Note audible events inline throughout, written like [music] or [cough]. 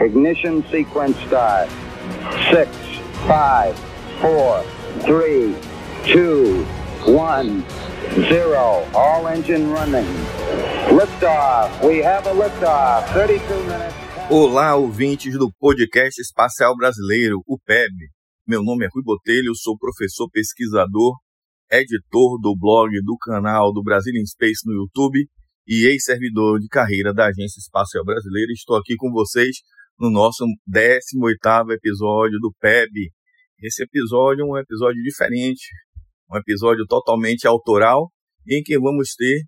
Ignition sequence start. Six, five, four, three, two, one, zero. All engine running. Liftoff. We have a liftoff. 32 minutes. Olá, ouvintes do podcast espacial brasileiro, o PEB. Meu nome é Rui Botelho, sou professor pesquisador, editor do blog do canal do Brasil in Space no YouTube e ex-servidor de carreira da Agência Espacial Brasileira. Estou aqui com vocês no nosso 18º episódio do PEB. Esse episódio é um episódio diferente, um episódio totalmente autoral, em que vamos ter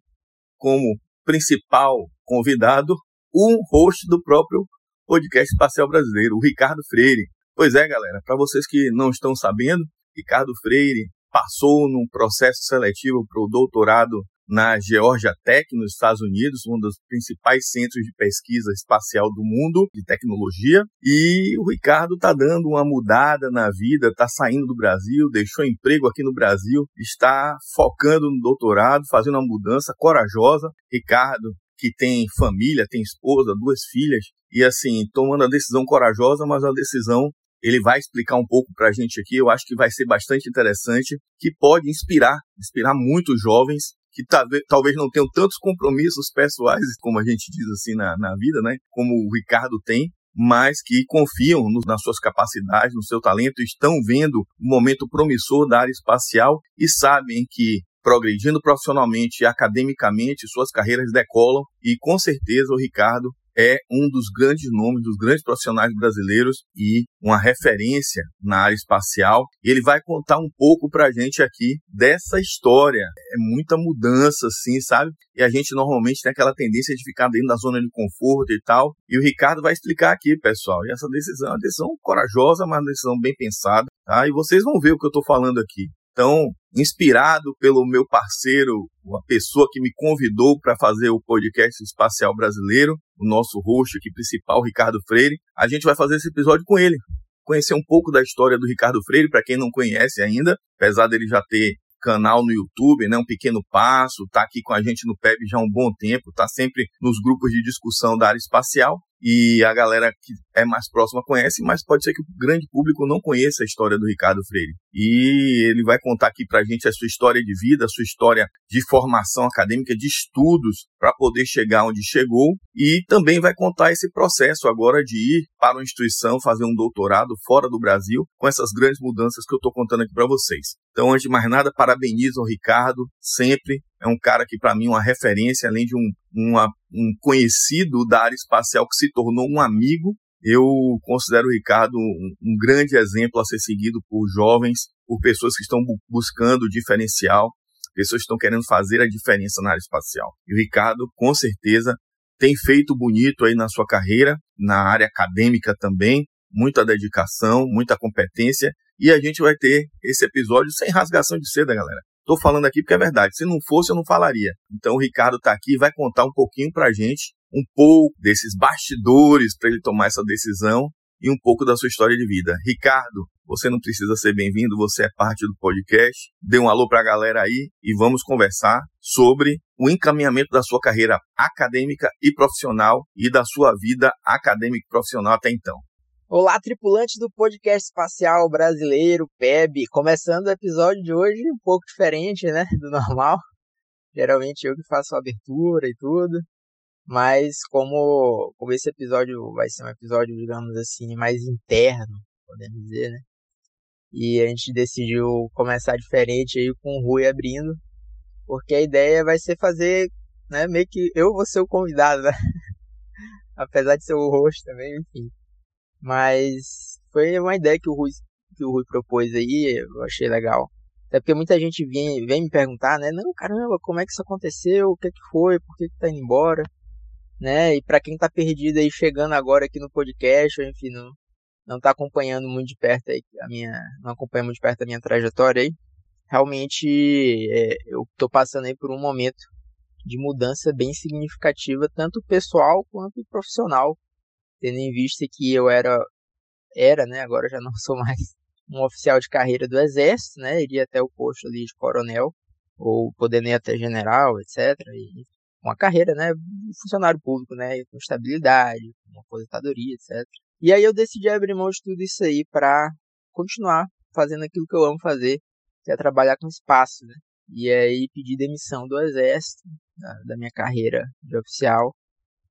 como principal convidado um host do próprio podcast espacial brasileiro, o Ricardo Freire. Pois é, galera, para vocês que não estão sabendo, Ricardo Freire passou num processo seletivo para o doutorado na Georgia Tech, nos Estados Unidos, um dos principais centros de pesquisa espacial do mundo, de tecnologia. E o Ricardo está dando uma mudada na vida, está saindo do Brasil, deixou emprego aqui no Brasil, está focando no doutorado, fazendo uma mudança corajosa. Ricardo, que tem família, tem esposa, duas filhas, e assim, tomando a decisão corajosa, mas a decisão ele vai explicar um pouco para a gente aqui. Eu acho que vai ser bastante interessante, que pode inspirar, inspirar muitos jovens que talvez não tenham tantos compromissos pessoais, como a gente diz assim na, na vida, né? Como o Ricardo tem, mas que confiam no, nas suas capacidades, no seu talento, estão vendo o momento promissor da área espacial e sabem que progredindo profissionalmente e academicamente, suas carreiras decolam e com certeza o Ricardo é um dos grandes nomes, dos grandes profissionais brasileiros e uma referência na área espacial. Ele vai contar um pouco para a gente aqui dessa história. É muita mudança, assim, sabe? E a gente normalmente tem aquela tendência de ficar dentro da zona de conforto e tal. E o Ricardo vai explicar aqui, pessoal. E essa decisão é uma decisão corajosa, mas uma decisão bem pensada, tá? E vocês vão ver o que eu estou falando aqui. Então, inspirado pelo meu parceiro, a pessoa que me convidou para fazer o podcast espacial brasileiro, o nosso host aqui principal, Ricardo Freire, a gente vai fazer esse episódio com ele. Conhecer um pouco da história do Ricardo Freire, para quem não conhece ainda, apesar dele já ter canal no YouTube, né, um pequeno passo, tá aqui com a gente no PEB já há um bom tempo, tá sempre nos grupos de discussão da área espacial e a galera que é mais próxima conhece, mas pode ser que o grande público não conheça a história do Ricardo Freire. E ele vai contar aqui pra gente a sua história de vida, a sua história de formação acadêmica, de estudos, para poder chegar onde chegou, e também vai contar esse processo agora de ir para uma instituição fazer um doutorado fora do Brasil, com essas grandes mudanças que eu estou contando aqui para vocês. Então, antes de mais nada, parabenizo o Ricardo, sempre é um cara que, para mim, é uma referência, além de um, uma, um conhecido da área espacial que se tornou um amigo. Eu considero o Ricardo um, um grande exemplo a ser seguido por jovens, por pessoas que estão bu buscando diferencial, pessoas que estão querendo fazer a diferença na área espacial. E o Ricardo, com certeza, tem feito bonito aí na sua carreira, na área acadêmica também, muita dedicação, muita competência, e a gente vai ter esse episódio sem rasgação de seda, galera. Estou falando aqui porque é verdade. Se não fosse, eu não falaria. Então o Ricardo está aqui e vai contar um pouquinho para a gente, um pouco desses bastidores para ele tomar essa decisão e um pouco da sua história de vida. Ricardo, você não precisa ser bem-vindo, você é parte do podcast. Dê um alô para a galera aí e vamos conversar sobre o encaminhamento da sua carreira acadêmica e profissional e da sua vida acadêmica e profissional até então. Olá, tripulantes do podcast espacial brasileiro, PEB. Começando o episódio de hoje um pouco diferente, né, do normal. Geralmente eu que faço a abertura e tudo. Mas como, como esse episódio vai ser um episódio, digamos assim, mais interno, podemos dizer, né? E a gente decidiu começar diferente aí com o Rui abrindo. Porque a ideia vai ser fazer, né, meio que eu vou ser o convidado, né? [laughs] Apesar de ser o host também, enfim mas foi uma ideia que o Rui, que o Rui propôs aí, eu achei legal. Até porque muita gente vem, vem me perguntar, né? Não, caramba, como é que isso aconteceu? O que é que foi? Por que, que tá indo embora? Né? E para quem tá perdido aí, chegando agora aqui no podcast, ou enfim, não, não tá acompanhando muito de perto aí a minha. Não acompanha muito de perto a minha trajetória aí. Realmente é, eu tô passando aí por um momento de mudança bem significativa, tanto pessoal quanto profissional tendo em vista que eu era, era, né, agora já não [laughs] sou mais um oficial de carreira do Exército, né, iria até o posto ali de coronel, ou podendo ir até general, etc. E uma carreira, né, funcionário público, né, com estabilidade, com aposentadoria, etc. E aí eu decidi abrir mão de tudo isso aí para continuar fazendo aquilo que eu amo fazer, que é trabalhar com espaço, né? E aí pedi demissão do exército, da, da minha carreira de oficial,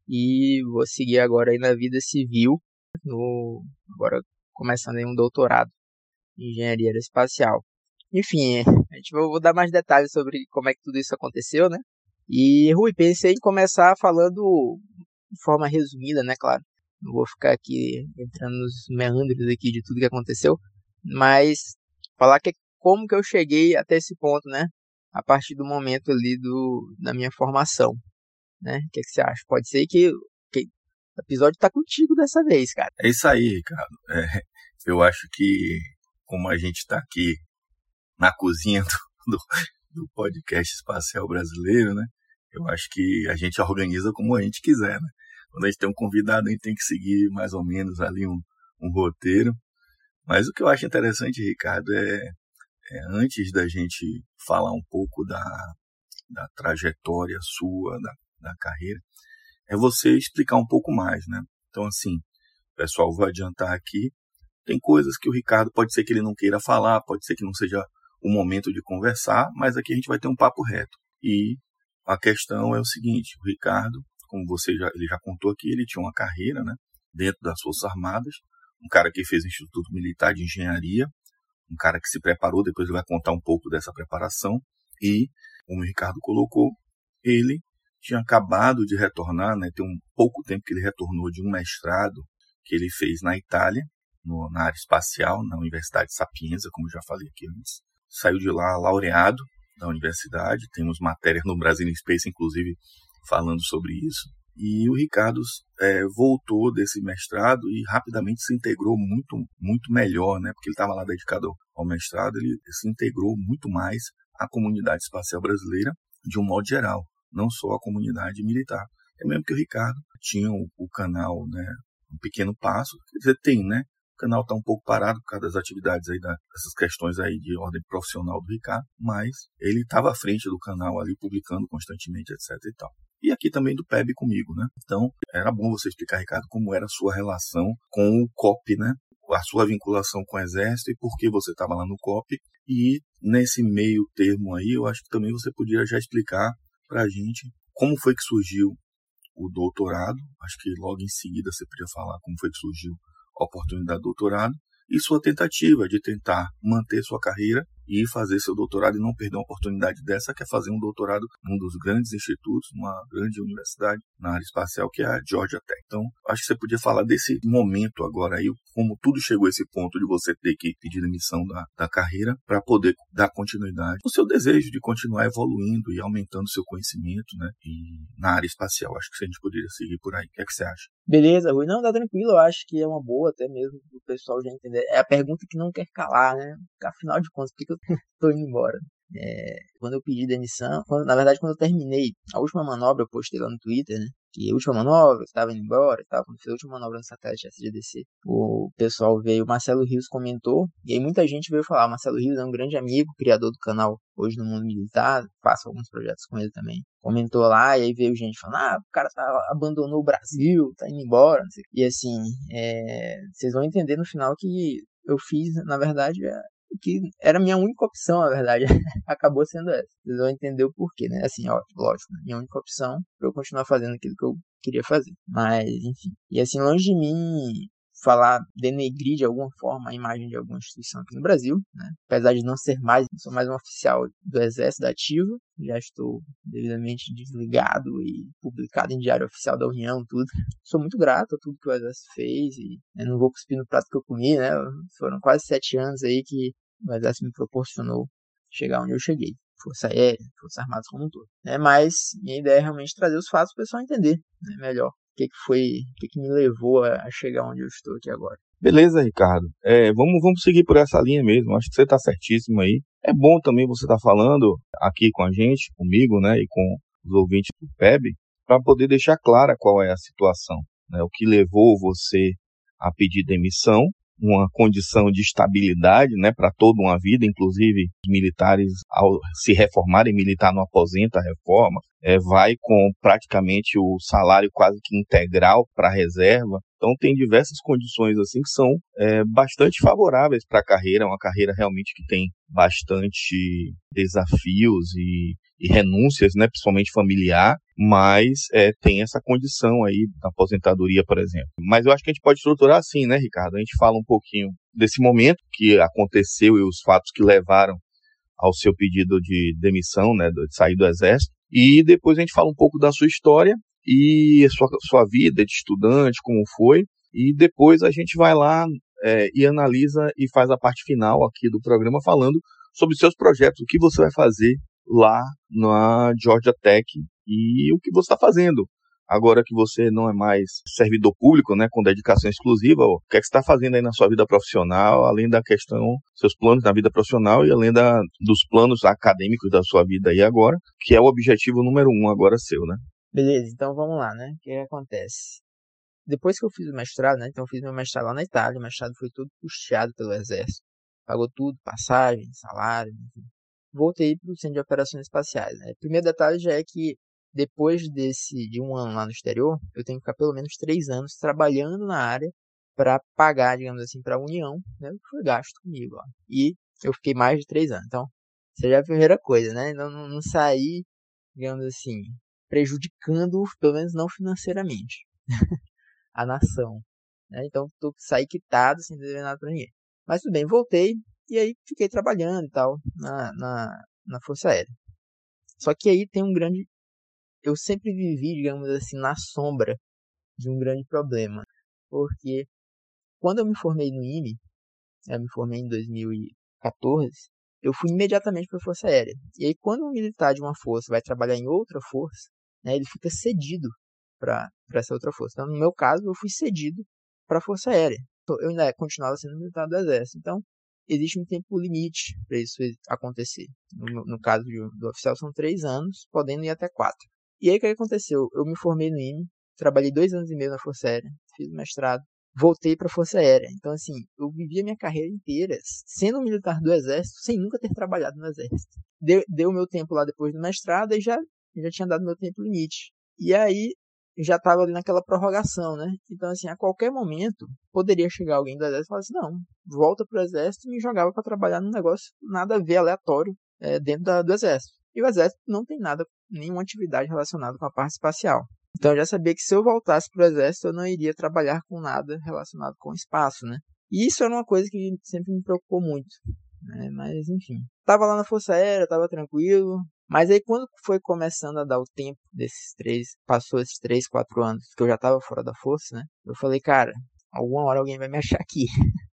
e vou seguir agora aí na vida civil, no agora começando aí um doutorado em engenharia aeroespacial. Enfim, a gente vou dar mais detalhes sobre como é que tudo isso aconteceu, né? E Rui, pensei em começar falando de forma resumida, né, claro. Não vou ficar aqui entrando nos meandros aqui de tudo que aconteceu, mas falar que como que eu cheguei até esse ponto, né? A partir do momento ali do, da minha formação, né? O que, que você acha? Pode ser que, que o episódio tá contigo dessa vez, cara. É isso aí, Ricardo. É, eu acho que como a gente está aqui na cozinha do, do, do, podcast espacial brasileiro, né? Eu acho que a gente organiza como a gente quiser, né? Quando a gente tem um convidado, a gente tem que seguir mais ou menos ali um, um roteiro. Mas o que eu acho interessante, Ricardo, é, é antes da gente falar um pouco da, da trajetória sua, da, da carreira, é você explicar um pouco mais, né? Então, assim, pessoal, vou adiantar aqui. Tem coisas que o Ricardo pode ser que ele não queira falar, pode ser que não seja o momento de conversar, mas aqui a gente vai ter um papo reto. E a questão é o seguinte: o Ricardo, como você já, ele já contou aqui, ele tinha uma carreira, né, dentro das Forças Armadas, um cara que fez Instituto Militar de Engenharia, um cara que se preparou, depois ele vai contar um pouco dessa preparação, e, como o Ricardo colocou, ele tinha acabado de retornar, né, tem um pouco tempo que ele retornou de um mestrado que ele fez na Itália, no, na área espacial, na Universidade Sapienza, como já falei aqui antes. Saiu de lá laureado da universidade, temos matérias no Brasil Space, inclusive, falando sobre isso. E o Ricardo é, voltou desse mestrado e rapidamente se integrou muito, muito melhor, né? Porque ele estava lá dedicado ao mestrado, ele se integrou muito mais à comunidade espacial brasileira de um modo geral, não só à comunidade militar. É mesmo que o Ricardo tinha o, o canal, né? Um pequeno passo, quer dizer, tem, né? O canal está um pouco parado por causa das atividades aí, da, dessas questões aí de ordem profissional do Ricardo, mas ele estava à frente do canal ali, publicando constantemente, etc e tal e aqui também do PEB comigo, né? Então, era bom você explicar, Ricardo, como era a sua relação com o COP, né? A sua vinculação com o Exército e por que você estava lá no COP. E nesse meio termo aí, eu acho que também você podia já explicar para a gente como foi que surgiu o doutorado. Acho que logo em seguida você podia falar como foi que surgiu a oportunidade do doutorado e sua tentativa de tentar manter sua carreira e fazer seu doutorado e não perder uma oportunidade dessa, que é fazer um doutorado num dos grandes institutos, numa grande universidade na área espacial, que é a Georgia Tech. Então, acho que você podia falar desse momento agora aí, como tudo chegou a esse ponto de você ter que pedir demissão da, da carreira para poder dar continuidade o seu desejo de continuar evoluindo e aumentando seu conhecimento, né? E na área espacial, acho que a gente poderia seguir por aí. O que é que você acha? Beleza, Rui. Não, tá tranquilo. Eu acho que é uma boa até mesmo o pessoal já entender. É a pergunta que não quer calar, né? Afinal de contas, por que eu [laughs] tô indo embora. É, quando eu pedi demissão, quando, na verdade, quando eu terminei a última manobra, eu postei lá no Twitter, né? Que a última manobra, estava indo embora e tal. Quando fiz a última manobra no satélite SGDC, o pessoal veio, o Marcelo Rios comentou, e aí muita gente veio falar: Marcelo Rios é um grande amigo, criador do canal Hoje no Mundo Militar, faço alguns projetos com ele também. Comentou lá, e aí veio gente falando: ah, o cara tá, abandonou o Brasil, tá indo embora. E assim, é, vocês vão entender no final que eu fiz, na verdade, é que era a minha única opção, na verdade. [laughs] Acabou sendo essa. Vocês vão entender o porquê, né? Assim, ó, lógico, minha única opção para eu continuar fazendo aquilo que eu queria fazer. Mas, enfim. E assim, longe de mim falar, denegrir de alguma forma a imagem de alguma instituição aqui no Brasil, né? apesar de não ser mais, não sou mais um oficial do Exército Ativo, já estou devidamente desligado e publicado em Diário Oficial da União, tudo. Sou muito grato a tudo que o Exército fez e né, não vou cuspir no prato que eu comi, né? Foram quase sete anos aí que o Exército me proporcionou chegar onde eu cheguei. Força Aérea, Forças Armadas como um todo. Né? Mas minha ideia é realmente trazer os fatos para o pessoal entender né, melhor que, que foi, o que, que me levou a, chegar onde eu estou aqui agora. Beleza, Ricardo. É, vamos, vamos seguir por essa linha mesmo. Acho que você está certíssimo aí. É bom também você estar tá falando aqui com a gente, comigo, né, e com os ouvintes do PEB, para poder deixar clara qual é a situação, né, o que levou você a pedir demissão uma condição de estabilidade né, para toda uma vida, inclusive militares, ao se reformarem, militar não aposenta a reforma, é, vai com praticamente o salário quase que integral para a reserva. Então tem diversas condições assim que são é, bastante favoráveis para a carreira, uma carreira realmente que tem bastante desafios e e renúncias, né, principalmente familiar, mas é, tem essa condição aí da aposentadoria, por exemplo. Mas eu acho que a gente pode estruturar assim, né, Ricardo? A gente fala um pouquinho desse momento que aconteceu e os fatos que levaram ao seu pedido de demissão, né, de sair do exército, e depois a gente fala um pouco da sua história e sua, sua vida de estudante, como foi, e depois a gente vai lá é, e analisa e faz a parte final aqui do programa falando sobre seus projetos, o que você vai fazer lá na Georgia Tech e o que você está fazendo. Agora que você não é mais servidor público, né, com dedicação exclusiva, o que é que você está fazendo aí na sua vida profissional, além da questão, seus planos na vida profissional e além da, dos planos acadêmicos da sua vida aí agora, que é o objetivo número um agora seu, né? Beleza, então vamos lá, né? O que, que acontece? Depois que eu fiz o mestrado, né? Então eu fiz meu mestrado lá na Itália, o mestrado foi todo puxado pelo exército. Pagou tudo, passagem, salário, enfim voltei para o Centro de Operações Espaciais. Né? O primeiro detalhe já é que depois desse de um ano lá no exterior, eu tenho que ficar pelo menos três anos trabalhando na área para pagar, digamos assim, para a União, né, que foi gasto comigo. Ó. E eu fiquei mais de três anos. Então, seja a primeira coisa, né? Não, não, não sair, digamos assim, prejudicando, pelo menos não financeiramente, [laughs] a nação. Né? Então, tô sair quitado sem dever nada para ninguém. Mas tudo bem, voltei, e aí fiquei trabalhando e tal na, na, na Força Aérea. Só que aí tem um grande. Eu sempre vivi, digamos assim, na sombra de um grande problema. Porque quando eu me formei no IME, eu me formei em 2014, eu fui imediatamente para a Força Aérea. E aí, quando um militar de uma força vai trabalhar em outra força, né, ele fica cedido para essa outra força. Então, no meu caso, eu fui cedido para a Força Aérea. Eu ainda continuava sendo militar do Exército. Então, existe um tempo limite para isso acontecer. No, no caso do, do, oficial são três anos, podendo ir até quatro. E aí o que aconteceu? Eu me formei no IME, trabalhei dois anos e meio na Força Aérea, fiz o mestrado, voltei para a Força Aérea. Então assim, eu vivi a minha carreira inteira sendo um militar do Exército, sem nunca ter trabalhado no Exército. Deu, deu meu tempo lá depois do mestrado e já já tinha dado meu tempo limite. E aí já estava ali naquela prorrogação, né? Então, assim, a qualquer momento, poderia chegar alguém do exército e falar assim, não, volta pro exército e me jogava para trabalhar num negócio nada a ver, aleatório, é, dentro da, do exército. E o exército não tem nada, nenhuma atividade relacionada com a parte espacial. Então, eu já sabia que se eu voltasse pro exército, eu não iria trabalhar com nada relacionado com o espaço, né? E isso era uma coisa que sempre me preocupou muito. Né? Mas, enfim. Tava lá na Força Aérea, tava tranquilo, mas aí quando foi começando a dar o tempo desses três, passou esses três, quatro anos que eu já tava fora da força, né? Eu falei, cara, alguma hora alguém vai me achar aqui. [laughs]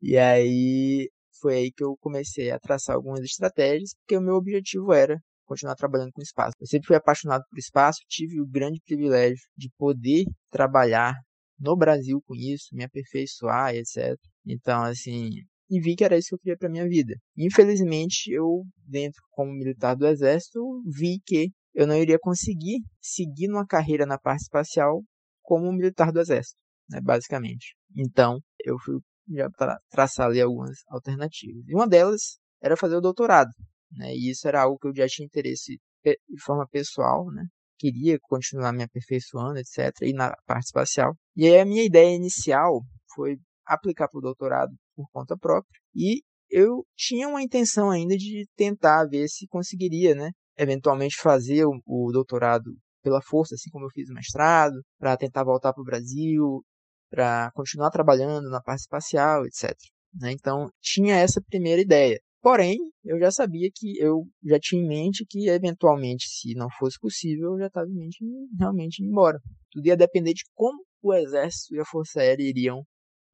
e aí foi aí que eu comecei a traçar algumas estratégias, porque o meu objetivo era continuar trabalhando com espaço. Eu sempre fui apaixonado por espaço, tive o grande privilégio de poder trabalhar no Brasil com isso, me aperfeiçoar, etc. Então, assim, e vi que era isso que eu queria para minha vida. Infelizmente, eu, dentro como militar do exército, vi que eu não iria conseguir seguir uma carreira na parte espacial como militar do exército, né, basicamente. Então, eu fui já tra traçar ali algumas alternativas. E uma delas era fazer o doutorado, né, e isso era algo que eu já tinha interesse de forma pessoal, né, queria continuar me aperfeiçoando, etc, e na parte espacial. E aí a minha ideia inicial foi aplicar para o doutorado por conta própria. E eu tinha uma intenção ainda de tentar ver se conseguiria, né, eventualmente fazer o, o doutorado pela força, assim como eu fiz o mestrado, para tentar voltar para o Brasil, para continuar trabalhando na parte espacial, etc. Né? Então, tinha essa primeira ideia. Porém, eu já sabia que eu já tinha em mente que, eventualmente, se não fosse possível, eu já estava em mente realmente ir embora. Tudo ia depender de como o Exército e a Força Aérea iriam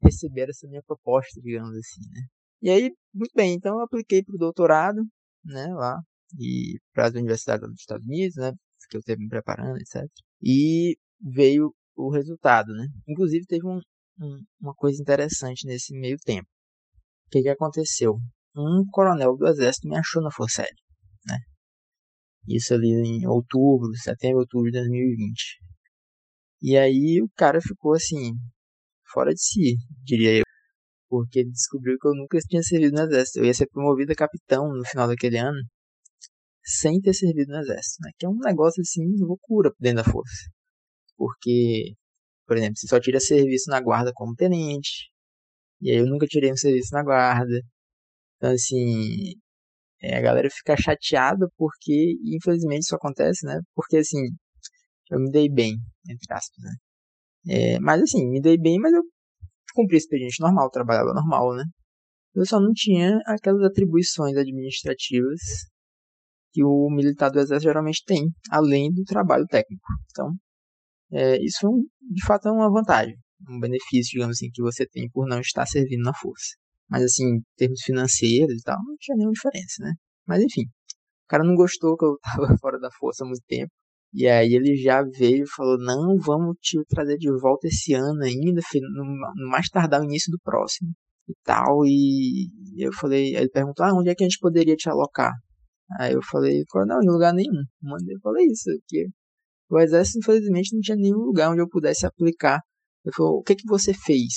receber essa minha proposta, digamos assim, né? E aí, muito bem, então eu apliquei para o doutorado, né, lá, e para as universidades dos Estados Unidos, né, que eu esteve me preparando, etc. E veio o resultado, né? Inclusive teve um, um, uma coisa interessante nesse meio tempo. O que, que aconteceu? Um coronel do exército me achou na Força Aérea, né? Isso ali em outubro, setembro, outubro de 2020. E aí o cara ficou assim, fora de si, diria eu. porque ele descobriu que eu nunca tinha servido no exército. Eu ia ser promovido a capitão no final daquele ano, sem ter servido no exército, né? Que é um negócio assim, loucura dentro da força. Porque, por exemplo, você só tira serviço na guarda como tenente, e aí eu nunca tirei um serviço na guarda. Então, assim, é, a galera fica chateada porque, infelizmente, isso acontece, né? Porque, assim, eu me dei bem, entre aspas, né? É, mas, assim, me dei bem, mas eu cumpri expediente normal, trabalhava normal, né? Eu só não tinha aquelas atribuições administrativas que o militar do exército geralmente tem, além do trabalho técnico. Então, é, isso de fato é uma vantagem, um benefício, digamos assim, que você tem por não estar servindo na força. Mas assim, em termos financeiros e tal, não tinha nenhuma diferença, né? Mas enfim, o cara não gostou que eu tava [laughs] fora da força há muito tempo. E aí ele já veio e falou, não, vamos te trazer de volta esse ano ainda, no mais tardar o início do próximo e tal. E eu falei, ele perguntou, ah, onde é que a gente poderia te alocar? Aí eu falei, não, em lugar nenhum. Mandei, falei isso, que o exército infelizmente não tinha nenhum lugar onde eu pudesse aplicar. Ele falou, o que que você fez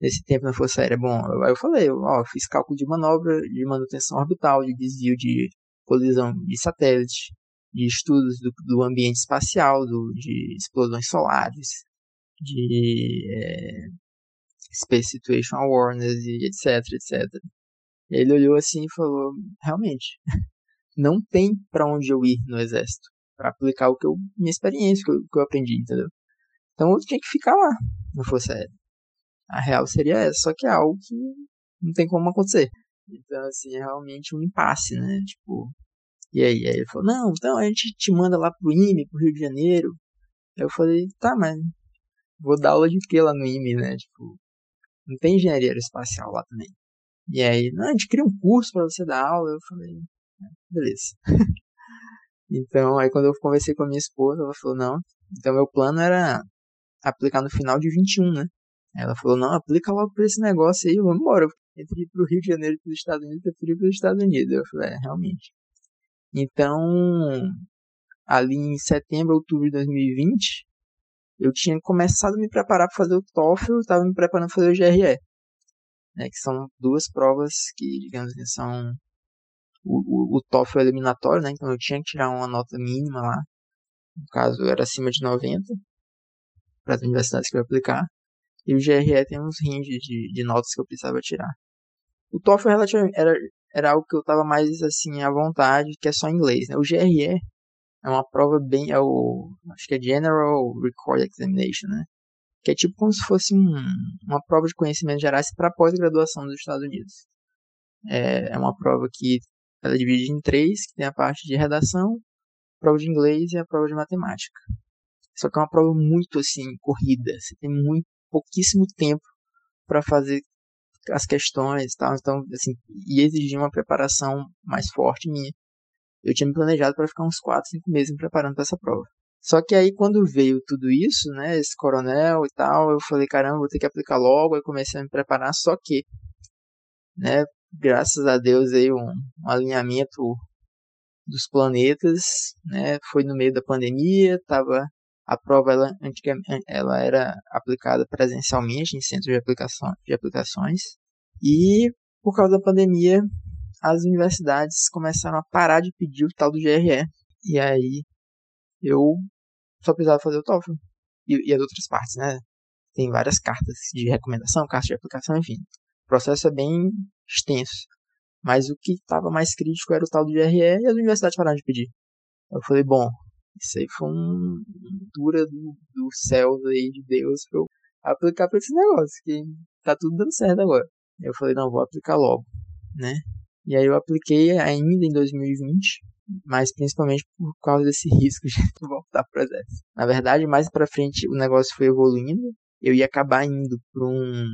nesse tempo na Força Aérea? Bom, aí eu falei, ó, fiz cálculo de manobra, de manutenção orbital, de desvio de colisão de satélite, de estudos do, do ambiente espacial, do, de explosões solares, de é, Space Situation Awareness, e etc, etc. Ele olhou assim e falou, realmente, [laughs] não tem para onde eu ir no exército para aplicar o que eu, minha experiência, que eu, que eu aprendi, entendeu? Então eu tinha que ficar lá, não fosse sério. A real seria essa, só que é algo que não tem como acontecer. Então, assim, é realmente um impasse, né? Tipo, e aí? Aí ele falou, não, então a gente te manda lá pro IME, pro Rio de Janeiro. Aí eu falei, tá, mas vou dar aula de que lá no IME, né? Tipo, não tem engenharia aeroespacial lá também. E aí, não, a gente cria um curso para você dar aula. Eu falei, é, beleza. [laughs] então, aí quando eu conversei com a minha esposa, ela falou, não, então meu plano era aplicar no final de 21, né? Ela falou, não, aplica logo pra esse negócio aí, vamos embora. Entre ir pro Rio de Janeiro e pros Estados Unidos, eu prefiro ir pros Estados Unidos. Eu falei, é, realmente. Então, ali em setembro, outubro de 2020, eu tinha começado a me preparar para fazer o TOEFL, estava me preparando para fazer o GRE, né, que são duas provas que, digamos assim, são o, o, o TOEFL eliminatório, né, então eu tinha que tirar uma nota mínima lá, no caso era acima de 90, para as universidades que eu ia aplicar, e o GRE tem uns ranges de, de notas que eu precisava tirar. O TOEFL era, era algo que eu estava mais assim à vontade, que é só inglês. Né? O GRE é uma prova bem. É o, acho que é General Record Examination, né? Que é tipo como se fosse um, uma prova de conhecimentos gerais para pós-graduação dos Estados Unidos. É, é uma prova que ela é dividida em três, que tem a parte de redação, a prova de inglês e a prova de matemática. Só que é uma prova muito assim, corrida. Você tem muito pouquíssimo tempo para fazer as questões e tal. Então, assim, e exigia uma preparação mais forte minha. Eu tinha me planejado para ficar uns 4, 5 meses me preparando para essa prova. Só que aí quando veio tudo isso, né, esse coronel e tal, eu falei, caramba, vou ter que aplicar logo, aí comecei a me preparar, só que, né, graças a Deus aí um, um alinhamento dos planetas, né, foi no meio da pandemia, tava a prova ela, ela era aplicada presencialmente em centros de, aplicação, de aplicações e por causa da pandemia as universidades começaram a parar de pedir o tal do GRE e aí eu só precisava fazer o TOEFL e, e as outras partes, né? Tem várias cartas de recomendação, cartas de aplicação, enfim. O processo é bem extenso. Mas o que estava mais crítico era o tal do GRE e as universidades pararam de pedir. Eu falei, bom, isso aí foi um dura do, do céu aí de Deus pra eu aplicar pra esse negócio, que tá tudo dando certo agora. Eu falei, não, vou aplicar logo, né? E aí eu apliquei ainda em 2020, mas principalmente por causa desse risco de [laughs] voltar pro exército. Na verdade, mais para frente o negócio foi evoluindo, eu ia acabar indo para um,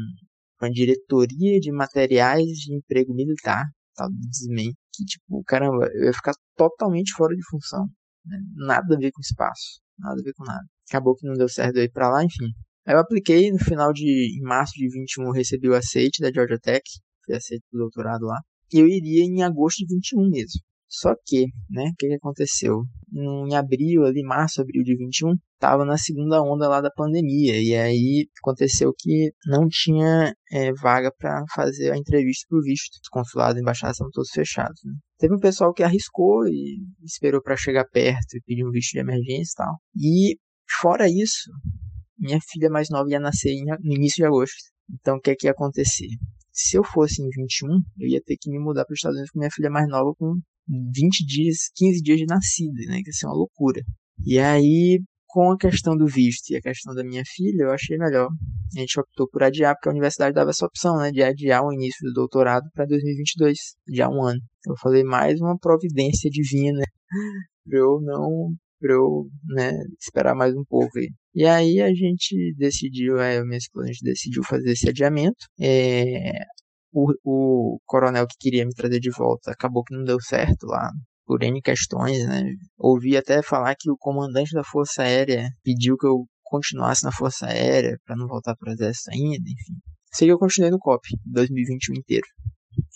uma diretoria de materiais de emprego militar, tal do desmen, que tipo, caramba, eu ia ficar totalmente fora de função. Né? Nada a ver com espaço. Nada a ver com nada. Acabou que não deu certo ir pra lá, enfim. Aí eu apliquei no final de. Março de 21 eu recebi o aceite da Georgia Tech. Fui aceito pro doutorado lá. E eu iria em agosto de 21 mesmo. Só que, né, o que, que aconteceu? Em abril, ali, março, abril de 21, estava na segunda onda lá da pandemia. E aí aconteceu que não tinha é, vaga para fazer a entrevista para o visto. Os consulados e embaixadas estavam todos fechados. Né? Teve um pessoal que arriscou e esperou para chegar perto e pedir um visto de emergência e tal. E fora isso, minha filha mais nova ia nascer no início de agosto. Então o que é que ia acontecer? Se eu fosse em 21, eu ia ter que me mudar para os Estados Unidos com minha filha mais nova com 20 dias, 15 dias de nascida, né? Que ia ser uma loucura. E aí, com a questão do visto e a questão da minha filha, eu achei melhor. A gente optou por adiar, porque a universidade dava essa opção, né? De adiar o início do doutorado para 2022, já um ano. Eu falei, mais uma providência divina [laughs] para eu não para eu né, esperar mais um pouco aí. E aí a gente decidiu, é, a minha esposa, a gente decidiu fazer esse adiamento. É, o, o coronel que queria me trazer de volta acabou que não deu certo lá por N questões, né? Ouvi até falar que o comandante da Força Aérea pediu que eu continuasse na Força Aérea para não voltar para o Exército ainda, enfim. Sei que eu continuei no COP 2021 inteiro.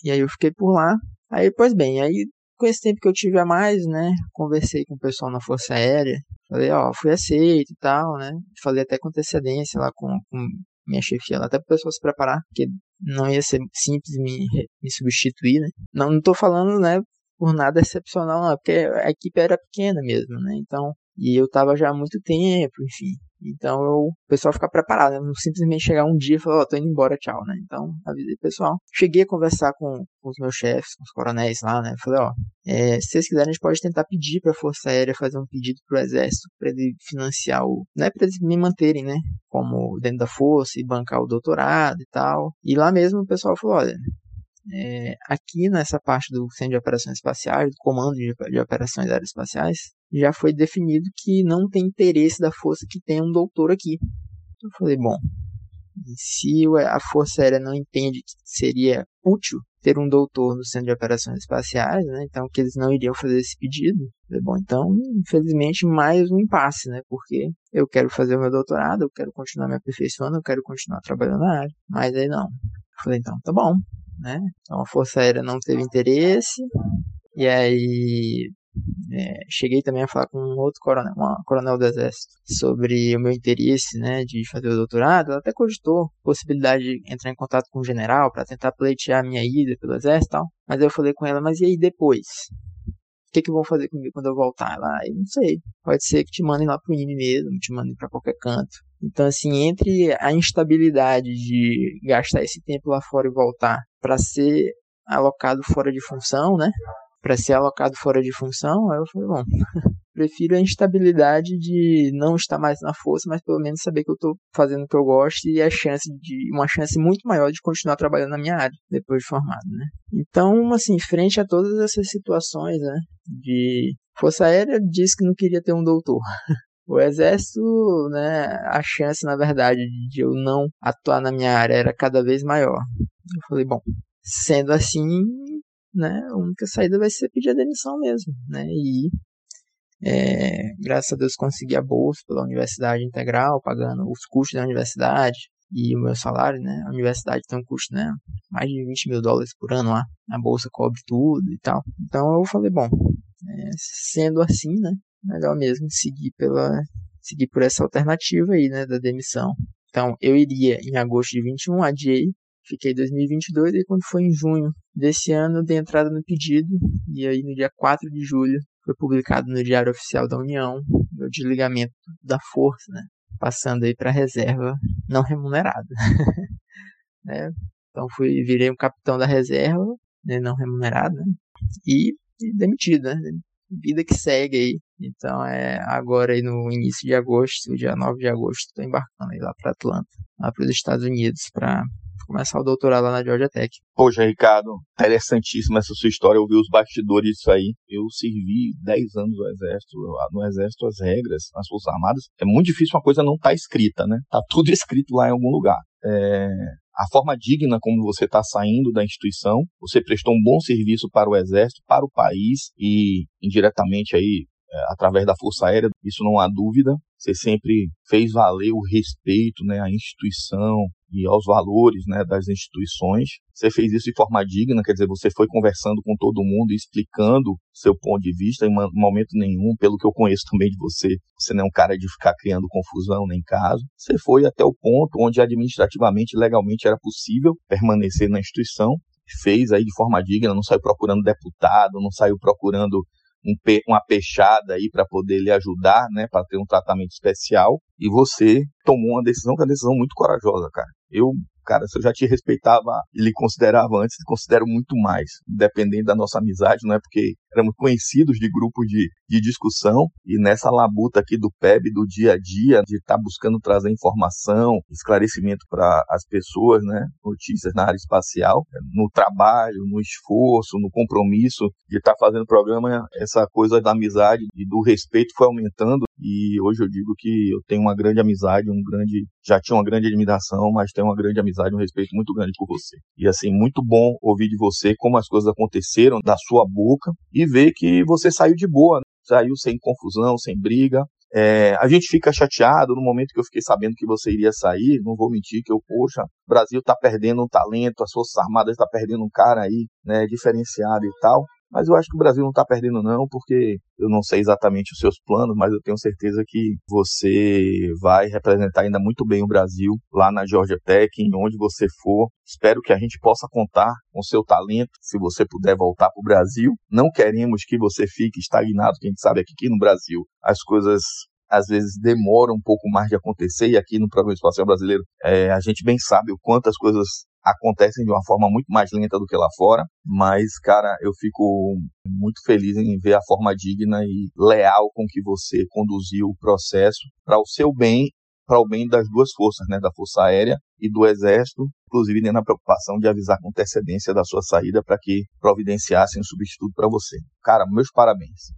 E aí eu fiquei por lá. Aí, pois bem, aí com esse tempo que eu tive a mais, né, conversei com o pessoal na Força Aérea, falei, ó, fui aceito e tal, né, falei até com antecedência lá com, com minha chefia lá, até para o pessoal se preparar, porque não ia ser simples me, me substituir, né. Não, não tô falando, né, por nada excepcional, não, porque a equipe era pequena mesmo, né, então, e eu tava já há muito tempo, enfim, então eu, o pessoal fica preparado, né? não simplesmente chegar um dia e falar, ó, oh, tô indo embora, tchau, né? Então avisei o pessoal. Cheguei a conversar com, com os meus chefes, com os coronéis lá, né? Falei, ó, é, se vocês quiserem, a gente pode tentar pedir pra Força Aérea fazer um pedido pro Exército para ele financiar o. Não é pra eles me manterem, né? Como dentro da Força e bancar o doutorado e tal. E lá mesmo o pessoal falou, olha, é, aqui nessa parte do Centro de Operações Espaciais, do Comando de, de Operações Aeroespaciais, já foi definido que não tem interesse da Força que tenha um doutor aqui. Eu falei, bom, se a Força Aérea não entende que seria útil ter um doutor no Centro de Operações Espaciais, né, então que eles não iriam fazer esse pedido, falei, bom, então, infelizmente, mais um impasse, né, porque eu quero fazer o meu doutorado, eu quero continuar me aperfeiçoando, eu quero continuar trabalhando na área, mas aí não. Eu falei, então, tá bom, né? Então a Força Aérea não teve interesse. E aí é, cheguei também a falar com um outro coronel, uma coronel do exército, sobre o meu interesse, né, de fazer o doutorado. Ela até cogitou a possibilidade de entrar em contato com o general para tentar pleitear a minha ida pelo exército, tal. Mas eu falei com ela, mas e aí depois? O que, que vão fazer comigo quando eu voltar lá? Eu não sei. Pode ser que te mandem lá pro INE mesmo, te mandem para qualquer canto. Então, assim, entre a instabilidade de gastar esse tempo lá fora e voltar para ser alocado fora de função, né? Para ser alocado fora de função, eu falei, bom, [laughs] prefiro a instabilidade de não estar mais na força, mas pelo menos saber que eu estou fazendo o que eu gosto e a chance de uma chance muito maior de continuar trabalhando na minha área depois de formado, né? Então, assim, frente a todas essas situações, né, de Força Aérea disse que não queria ter um doutor. [laughs] O exército, né, a chance, na verdade, de eu não atuar na minha área era cada vez maior. Eu falei, bom, sendo assim, né, a única saída vai ser pedir a demissão mesmo, né, e é, graças a Deus consegui a bolsa pela universidade integral, pagando os custos da universidade e o meu salário, né, a universidade tem um custo, né, mais de 20 mil dólares por ano lá, a bolsa cobre tudo e tal. Então eu falei, bom, é, sendo assim, né, melhor mesmo seguir pela seguir por essa alternativa aí, né, da demissão. Então, eu iria em agosto de 21, adiei, fiquei 2022 e quando foi em junho desse ano, dei entrada no pedido e aí no dia 4 de julho foi publicado no Diário Oficial da União meu desligamento da força, né, passando aí para reserva não remunerada. [laughs] né? Então fui virei um capitão da reserva, né, não remunerado, né? e, e demitido, né? Vida que segue aí. Então é agora aí no início de agosto, dia 9 de agosto, estou embarcando aí lá para Atlanta, lá para os Estados Unidos, para começar o doutorado lá na Georgia Tech. Poxa, Ricardo, interessantíssima essa sua história. Eu vi os bastidores disso aí. Eu servi 10 anos no Exército. No Exército, as regras, as Forças Armadas, é muito difícil uma coisa não estar tá escrita, né? Tá tudo [laughs] escrito lá em algum lugar. É, a forma digna como você está saindo da instituição, você prestou um bom serviço para o Exército, para o país e indiretamente aí é, através da Força Aérea, isso não há dúvida. Você sempre fez valer o respeito né, à instituição e aos valores né, das instituições. Você fez isso de forma digna, quer dizer, você foi conversando com todo mundo e explicando seu ponto de vista em momento nenhum, pelo que eu conheço [laughs] também de você, você não é um cara de ficar criando confusão nem caso. Você foi até o ponto onde administrativamente, legalmente era possível permanecer na instituição, fez aí de forma digna, não saiu procurando deputado, não saiu procurando um, uma peixada aí para poder lhe ajudar, né, para ter um tratamento especial, e você tomou uma decisão que é uma decisão muito corajosa, cara. Eu cara, se eu já te respeitava e lhe considerava antes, considero muito mais, independente da nossa amizade, não é porque éramos conhecidos de grupo de, de discussão e nessa labuta aqui do PEB, do dia a dia, de estar tá buscando trazer informação, esclarecimento para as pessoas, né, notícias na área espacial, no trabalho, no esforço, no compromisso de estar tá fazendo programa, essa coisa da amizade e do respeito foi aumentando e hoje eu digo que eu tenho uma grande amizade, um grande, já tinha uma grande admiração, mas tenho uma grande amizade, um respeito muito grande por você. E assim, muito bom ouvir de você como as coisas aconteceram da sua boca e ver que você saiu de boa, né? saiu sem confusão, sem briga. É, a gente fica chateado no momento que eu fiquei sabendo que você iria sair, não vou mentir que eu, poxa, o Brasil está perdendo um talento, as Forças Armadas está perdendo um cara aí, né, diferenciado e tal. Mas eu acho que o Brasil não está perdendo, não, porque eu não sei exatamente os seus planos, mas eu tenho certeza que você vai representar ainda muito bem o Brasil lá na Georgia Tech, em onde você for. Espero que a gente possa contar com seu talento, se você puder voltar para o Brasil. Não queremos que você fique estagnado, que a gente sabe que aqui no Brasil as coisas às vezes demoram um pouco mais de acontecer, e aqui no Programa Espacial Brasileiro é, a gente bem sabe o quanto as coisas acontecem de uma forma muito mais lenta do que lá fora, mas, cara, eu fico muito feliz em ver a forma digna e leal com que você conduziu o processo para o seu bem, para o bem das duas forças, né, da Força Aérea e do Exército, inclusive nem na preocupação de avisar com antecedência da sua saída para que providenciassem um substituto para você. Cara, meus parabéns.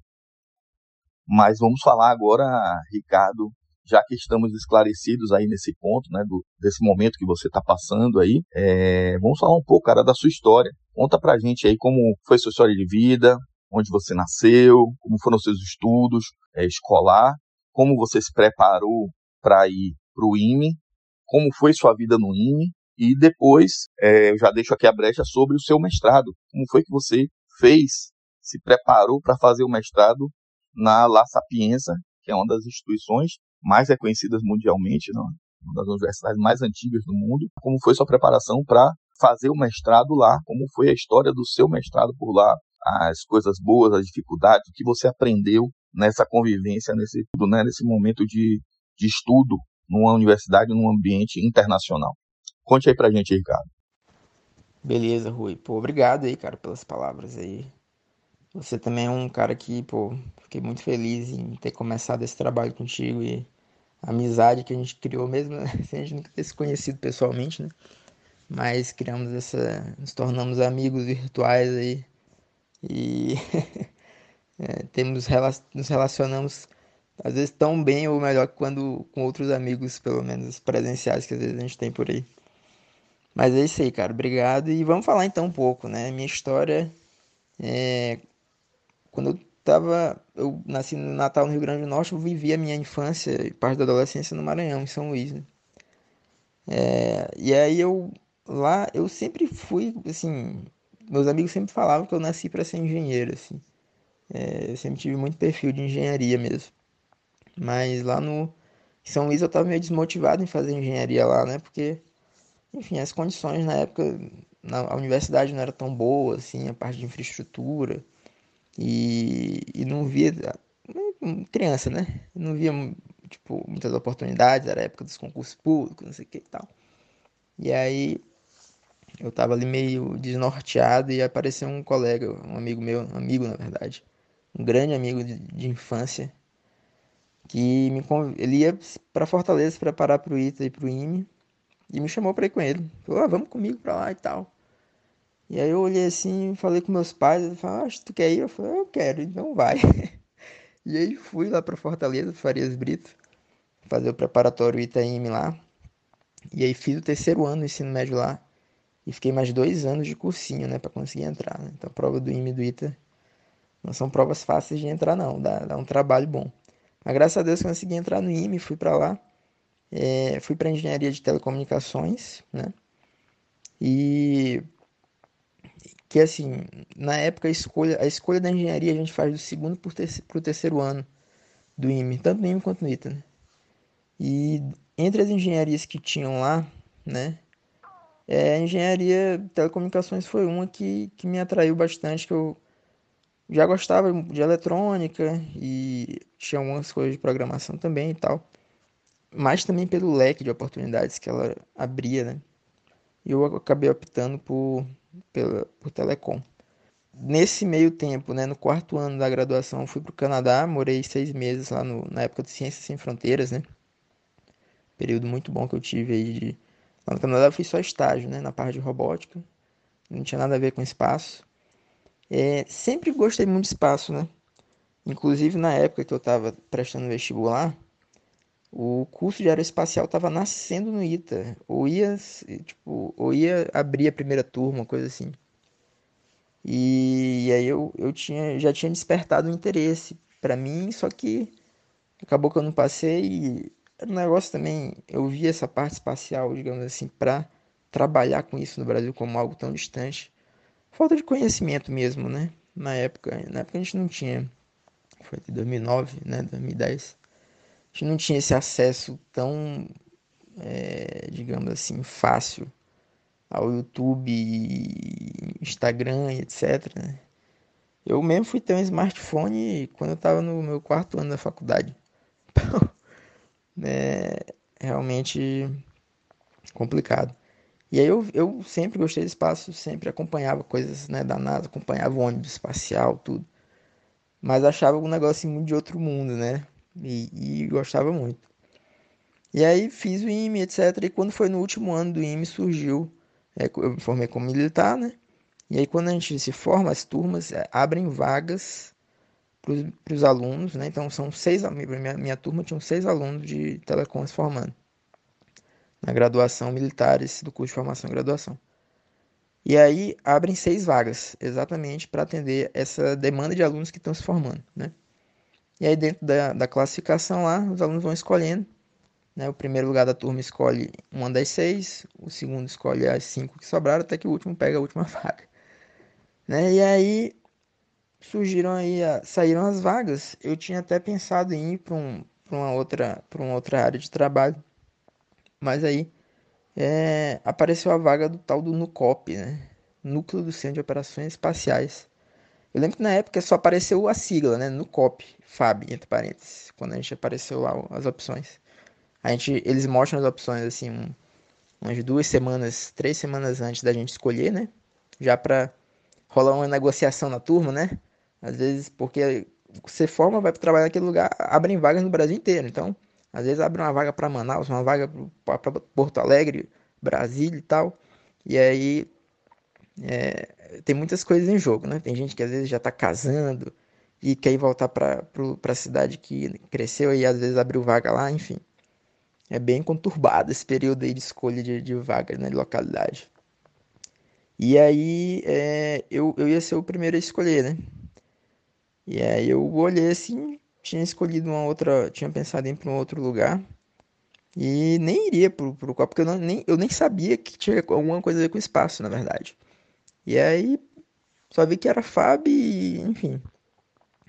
Mas vamos falar agora, Ricardo, já que estamos esclarecidos aí nesse ponto, né, do, desse momento que você está passando aí, é, vamos falar um pouco, cara, da sua história. Conta pra gente aí como foi sua história de vida, onde você nasceu, como foram seus estudos é, escolar, como você se preparou para ir para o IME, como foi sua vida no IME, e depois é, eu já deixo aqui a brecha sobre o seu mestrado. Como foi que você fez, se preparou para fazer o mestrado na La Sapienza, que é uma das instituições mais reconhecidas mundialmente, não? uma das universidades mais antigas do mundo. Como foi sua preparação para fazer o mestrado lá? Como foi a história do seu mestrado por lá? As coisas boas, as dificuldades, o que você aprendeu nessa convivência, nesse, né, nesse momento de, de estudo numa universidade, num ambiente internacional. Conte aí pra gente, Ricardo. Beleza, Rui. Pô, obrigado aí, cara, pelas palavras aí. Você também é um cara que, pô, fiquei muito feliz em ter começado esse trabalho contigo e a amizade que a gente criou mesmo, né? [laughs] sem a gente nunca ter se conhecido pessoalmente, né? Mas criamos essa, nos tornamos amigos virtuais aí e [laughs] é, temos nos relacionamos às vezes tão bem ou melhor que quando com outros amigos, pelo menos presenciais que às vezes a gente tem por aí. Mas é isso aí, cara. Obrigado. E vamos falar então um pouco, né? Minha história é, quando eu tava, eu nasci no Natal no Rio Grande do Norte, eu vivi a minha infância e parte da adolescência no Maranhão, em São Luís, né? É, e aí eu lá eu sempre fui assim, meus amigos sempre falavam que eu nasci para ser engenheiro, assim. É, eu sempre tive muito perfil de engenharia mesmo. Mas lá no São Luís eu tava meio desmotivado em fazer engenharia lá, né? Porque, enfim, as condições na época na, a universidade não era tão boa, assim, a parte de infraestrutura. E, e não via. Criança, né? Não via tipo, muitas oportunidades, era a época dos concursos públicos, não sei o que e tal. E aí eu tava ali meio desnorteado e apareceu um colega, um amigo meu, um amigo na verdade, um grande amigo de, de infância, que me ele ia para Fortaleza preparar pro ITA e pro IME e me chamou para ir com ele. Falou, ah, vamos comigo para lá e tal. E aí eu olhei assim, falei com meus pais, eles falaram, ah, tu quer ir? Eu falei, eu quero, então vai. [laughs] e aí fui lá para Fortaleza, Farias Brito, fazer o preparatório Itaim lá. E aí fiz o terceiro ano do ensino médio lá. E fiquei mais dois anos de cursinho, né, para conseguir entrar. Né? Então a prova do IME e do ITA não são provas fáceis de entrar não, dá, dá um trabalho bom. Mas graças a Deus consegui entrar no IME, fui para lá. É, fui para engenharia de telecomunicações, né? E que assim, na época a escolha, a escolha da engenharia a gente faz do segundo para o terceiro, terceiro ano do IME, tanto no IME quanto no ITA. Né? E entre as engenharias que tinham lá, né, é, a engenharia telecomunicações foi uma que, que me atraiu bastante, que eu já gostava de eletrônica e tinha algumas coisas de programação também e tal. Mas também pelo leque de oportunidades que ela abria, né? Eu acabei optando por, pela, por telecom. Nesse meio tempo, né, no quarto ano da graduação, fui para o Canadá, morei seis meses lá no, na época de Ciências Sem Fronteiras, né? Período muito bom que eu tive aí de... Lá no Canadá eu fiz só estágio, né, na parte de robótica. Não tinha nada a ver com espaço. É, sempre gostei muito de espaço, né? Inclusive na época que eu estava prestando vestibular, o curso de aeroespacial estava nascendo no ITA. Ou ia, tipo, ou ia abrir a primeira turma, coisa assim. E, e aí eu, eu tinha, já tinha despertado um interesse para mim, só que acabou que eu não passei. E um negócio também, eu vi essa parte espacial, digamos assim, para trabalhar com isso no Brasil como algo tão distante. Falta de conhecimento mesmo, né? Na época, na época a gente não tinha. Foi de 2009, né? 2010 gente não tinha esse acesso tão, é, digamos assim, fácil ao YouTube, Instagram, etc. Né? Eu mesmo fui ter um smartphone quando eu estava no meu quarto ano da faculdade. Então, [laughs] é realmente complicado. E aí eu, eu sempre gostei do espaço, sempre acompanhava coisas né, da NASA, acompanhava o ônibus espacial, tudo. Mas achava um negócio muito de outro mundo, né? E, e gostava muito. E aí fiz o IME, etc. E quando foi no último ano do IME surgiu, é, eu me formei como militar, né? E aí quando a gente se forma, as turmas é, abrem vagas para os alunos, né? Então são seis, minha, minha turma tinha seis alunos de telecom se formando na graduação militares do curso de formação e graduação. E aí abrem seis vagas, exatamente para atender essa demanda de alunos que estão se formando, né? E aí dentro da, da classificação lá, os alunos vão escolhendo. Né? O primeiro lugar da turma escolhe uma das seis, o segundo escolhe as cinco que sobraram, até que o último pega a última [laughs] vaga. Né? E aí surgiram aí, saíram as vagas. Eu tinha até pensado em ir para um, uma, outra, uma outra área de trabalho. Mas aí é, apareceu a vaga do tal do NUCOP, né? Núcleo do Centro de Operações Espaciais. Eu lembro que na época só apareceu a sigla, né? No COP, FAB, entre parênteses, quando a gente apareceu lá as opções. A gente, eles mostram as opções assim, um, umas duas semanas, três semanas antes da gente escolher, né? Já para rolar uma negociação na turma, né? Às vezes, porque você forma, vai trabalhar naquele lugar, abrem vagas no Brasil inteiro. Então, às vezes abre uma vaga para Manaus, uma vaga para Porto Alegre, Brasília e tal. E aí é, tem muitas coisas em jogo, né? Tem gente que às vezes já está casando e quer ir voltar para a cidade que cresceu e às vezes abriu vaga lá, enfim. É bem conturbado esse período aí de escolha de, de vaga, né, de localidade. E aí é, eu, eu ia ser o primeiro a escolher, né? E aí eu olhei assim, tinha escolhido uma outra, tinha pensado em ir para um outro lugar. E nem iria pro, pro copo, porque eu, não, nem, eu nem sabia que tinha alguma coisa a ver com espaço, na verdade. E aí só vi que era FAB e enfim.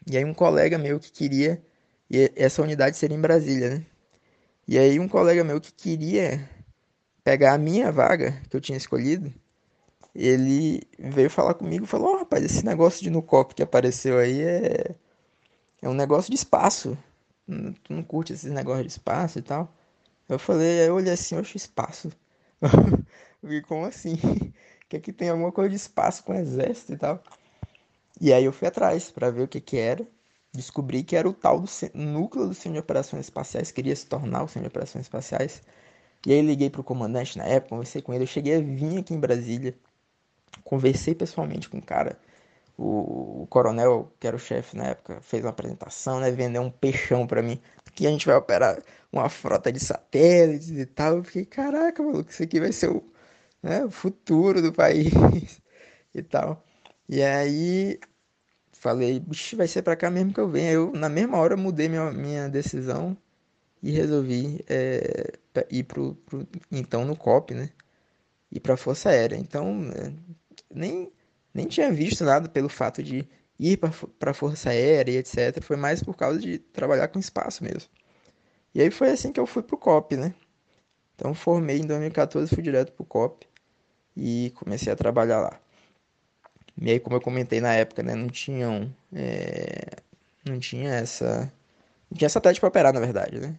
E aí um colega meu que queria e essa unidade seria em Brasília, né? E aí um colega meu que queria pegar a minha vaga que eu tinha escolhido, ele veio falar comigo e falou: oh, rapaz, esse negócio de Nucop que apareceu aí é, é um negócio de espaço. Tu não curte esses negócios de espaço e tal? Eu falei, eu olhei assim, oxe, espaço. [laughs] como assim? Que aqui tem alguma coisa de espaço com exército e tal. E aí eu fui atrás para ver o que que era. Descobri que era o tal do núcleo do Centro de Operações Espaciais, queria se tornar o Centro de Operações Espaciais. E aí liguei pro comandante na época, conversei com ele. Eu cheguei a vir aqui em Brasília, conversei pessoalmente com o cara. O, o coronel, que era o chefe na época, fez uma apresentação, né? Vendeu um peixão para mim. Que a gente vai operar uma frota de satélites e tal. Eu fiquei, caraca, maluco, isso aqui vai ser o né, o futuro do país [laughs] e tal. E aí falei, vai ser para cá mesmo que eu venho. Eu, na mesma hora, mudei minha, minha decisão e resolvi é, ir pro, pro, então no COP, né? Ir para Força Aérea. Então, é, nem, nem tinha visto nada pelo fato de ir para Força Aérea e etc. Foi mais por causa de trabalhar com espaço mesmo. E aí foi assim que eu fui pro COP, né? Então formei em 2014, fui direto pro COP e comecei a trabalhar lá. E aí, como eu comentei na época, né, não tinham, é, não tinha essa, não tinha satélite para operar, na verdade, né?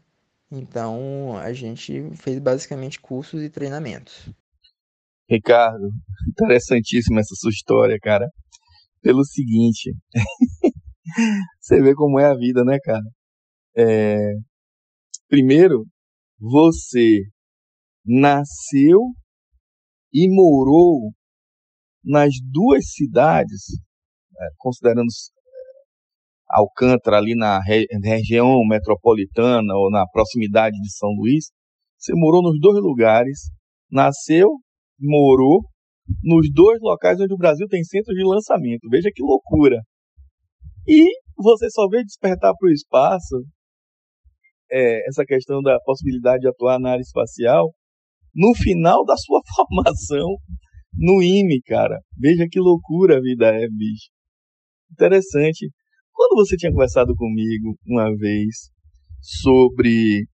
Então a gente fez basicamente cursos e treinamentos. Ricardo, interessantíssima essa sua história, cara. Pelo seguinte, [laughs] você vê como é a vida, né, cara? É... Primeiro, você nasceu e morou nas duas cidades, né, considerando é, Alcântara ali na re região metropolitana ou na proximidade de São Luís, você morou nos dois lugares, nasceu, morou nos dois locais onde o Brasil tem centro de lançamento. Veja que loucura! E você só veio despertar para o espaço é, essa questão da possibilidade de atuar na área espacial no final da sua [laughs] formação no IME, cara. Veja que loucura a vida é, bicho. Interessante. Quando você tinha conversado comigo uma vez sobre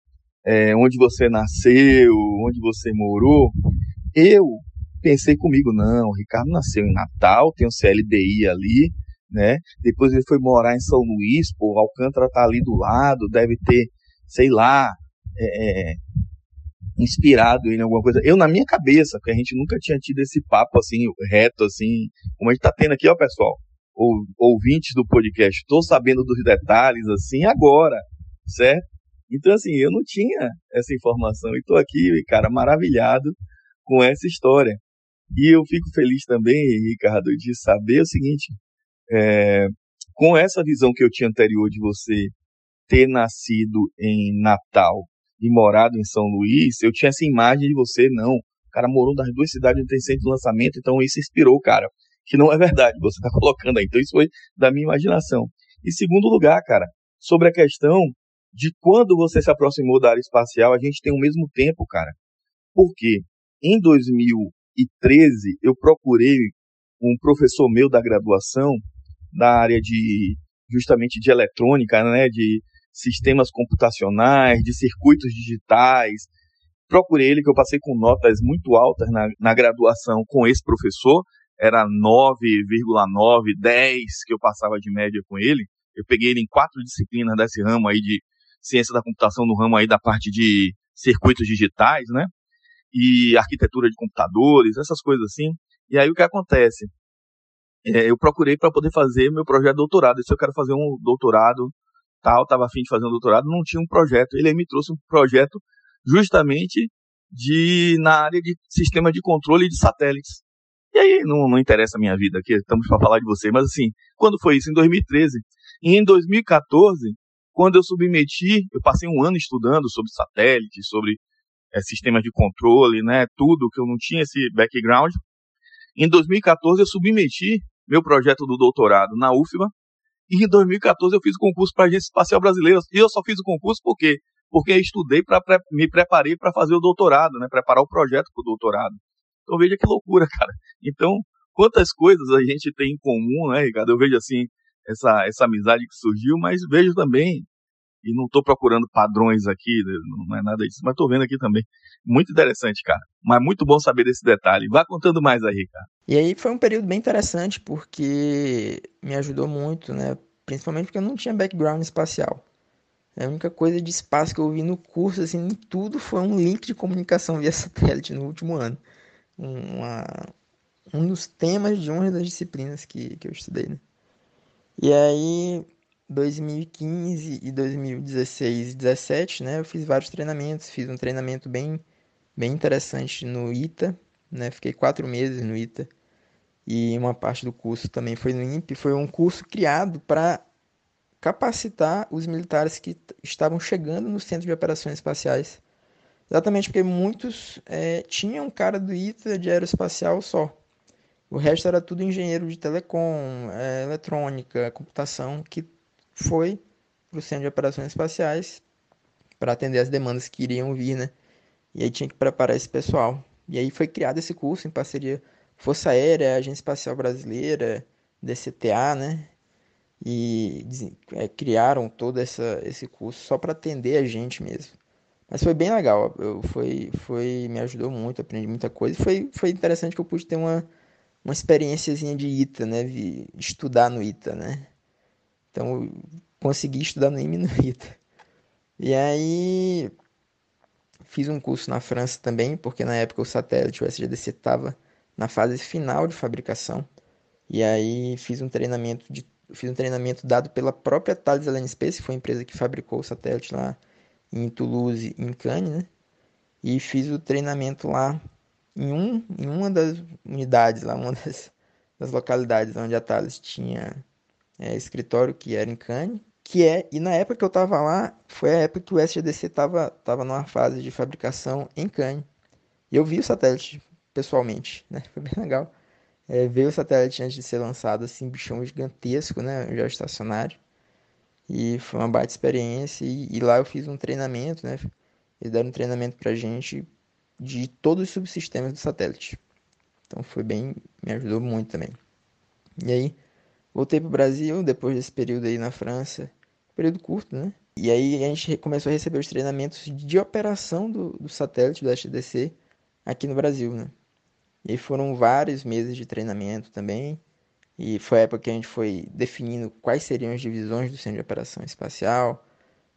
é, onde você nasceu, onde você morou, eu pensei comigo, não, o Ricardo nasceu em Natal, tem um CLDI ali, né? Depois ele foi morar em São Luís, pô, Alcântara tá ali do lado, deve ter, sei lá, é, é inspirado em alguma coisa. Eu, na minha cabeça, porque a gente nunca tinha tido esse papo assim, reto, assim, como a gente tá tendo aqui, ó, pessoal, ou, ouvintes do podcast, estou sabendo dos detalhes, assim, agora, certo? Então, assim, eu não tinha essa informação e tô aqui, cara, maravilhado com essa história. E eu fico feliz também, Ricardo, de saber o seguinte, é, com essa visão que eu tinha anterior de você ter nascido em Natal e morado em São Luís, eu tinha essa imagem de você, não. O cara morou nas duas cidades centro de lançamento, então isso inspirou cara. Que não é verdade, você está [laughs] colocando aí. Então isso foi da minha imaginação. E segundo lugar, cara, sobre a questão de quando você se aproximou da área espacial, a gente tem o mesmo tempo, cara. Porque em 2013 eu procurei um professor meu da graduação da área de justamente de eletrônica, né, de sistemas computacionais, de circuitos digitais. Procurei ele, que eu passei com notas muito altas na, na graduação com esse professor, era 9,9, 10 que eu passava de média com ele. Eu peguei ele em quatro disciplinas desse ramo aí de ciência da computação, no ramo aí da parte de circuitos digitais, né? E arquitetura de computadores, essas coisas assim. E aí o que acontece? É, eu procurei para poder fazer meu projeto de doutorado. Se eu quero fazer um doutorado tal, estava afim de fazer um doutorado, não tinha um projeto. Ele me trouxe um projeto justamente de na área de sistema de controle de satélites. E aí não, não interessa a minha vida aqui, estamos para falar de você, mas assim, quando foi isso? Em 2013. E em 2014, quando eu submeti, eu passei um ano estudando sobre satélites, sobre é, sistemas de controle, né, tudo que eu não tinha esse background. Em 2014 eu submeti meu projeto do doutorado na UFBA, e em 2014 eu fiz o concurso para a Agência Espacial Brasileira. E eu só fiz o concurso por quê? Porque estudei para me preparei para fazer o doutorado, né? Preparar o projeto para o doutorado. Então veja que loucura, [laughs] cara. Então, quantas coisas a gente tem em comum, né, Ricardo? Eu vejo assim essa essa amizade que surgiu, mas vejo também e não estou procurando padrões aqui, né, não é nada disso, mas estou vendo aqui também. Muito interessante, cara. Mas muito bom saber desse detalhe. Vá contando mais aí, Ricardo. E aí foi um período bem interessante, porque me ajudou muito, né? Principalmente porque eu não tinha background espacial. A única coisa de espaço que eu vi no curso, assim, em tudo, foi um link de comunicação via [laughs] satélite no último ano. Uma, um dos temas de uma das disciplinas que, que eu estudei, né? E aí, 2015 e 2016 e 17, né, eu fiz vários treinamentos, fiz um treinamento bem, bem interessante no ITA, né, fiquei quatro meses no ITA, e uma parte do curso também foi no INPE, foi um curso criado para capacitar os militares que estavam chegando no Centro de Operações Espaciais, exatamente porque muitos é, tinham cara do ITA de aeroespacial só, O resto era tudo engenheiro de telecom, é, eletrônica, computação, que foi para o Centro de Operações Espaciais para atender as demandas que iriam vir, né? E aí tinha que preparar esse pessoal. E aí foi criado esse curso em parceria Força Aérea, Agência Espacial Brasileira, DCTA, né? E é, criaram todo essa, esse curso só para atender a gente mesmo. Mas foi bem legal, eu, foi, foi, me ajudou muito, aprendi muita coisa. Foi, foi interessante que eu pude ter uma, uma experiênciazinha de ITA, né? Estudar no ITA, né? Então, consegui estudar no IME no ITA. E aí, fiz um curso na França também, porque na época o satélite, o SGDC, estava na fase final de fabricação. E aí, fiz um treinamento de fiz um treinamento dado pela própria Thales Alenia Space, que foi a empresa que fabricou o satélite lá em Toulouse, em Cannes, né? E fiz o treinamento lá em, um, em uma das unidades, lá, uma [laughs] das, das localidades onde a Thales tinha é, escritório, que era em Cannes, que é, e na época que eu tava lá, foi a época que o SGDC tava, tava numa fase de fabricação em Cannes. E eu vi o satélite pessoalmente, né? [laughs] Foi bem legal. É, ver o satélite antes de ser lançado, assim, bichão gigantesco, né? Já estacionário. E foi uma baita experiência. E, e, lá eu fiz um treinamento, né? Eles deram um treinamento pra gente de todos os subsistemas do satélite. Então foi bem, me ajudou muito também. E aí, voltei pro Brasil depois desse período aí na França, período curto, né? E aí a gente começou a receber os treinamentos de operação do, do satélite do SDC aqui no Brasil, né? E foram vários meses de treinamento também. E foi a época que a gente foi definindo quais seriam as divisões do Centro de Operação Espacial,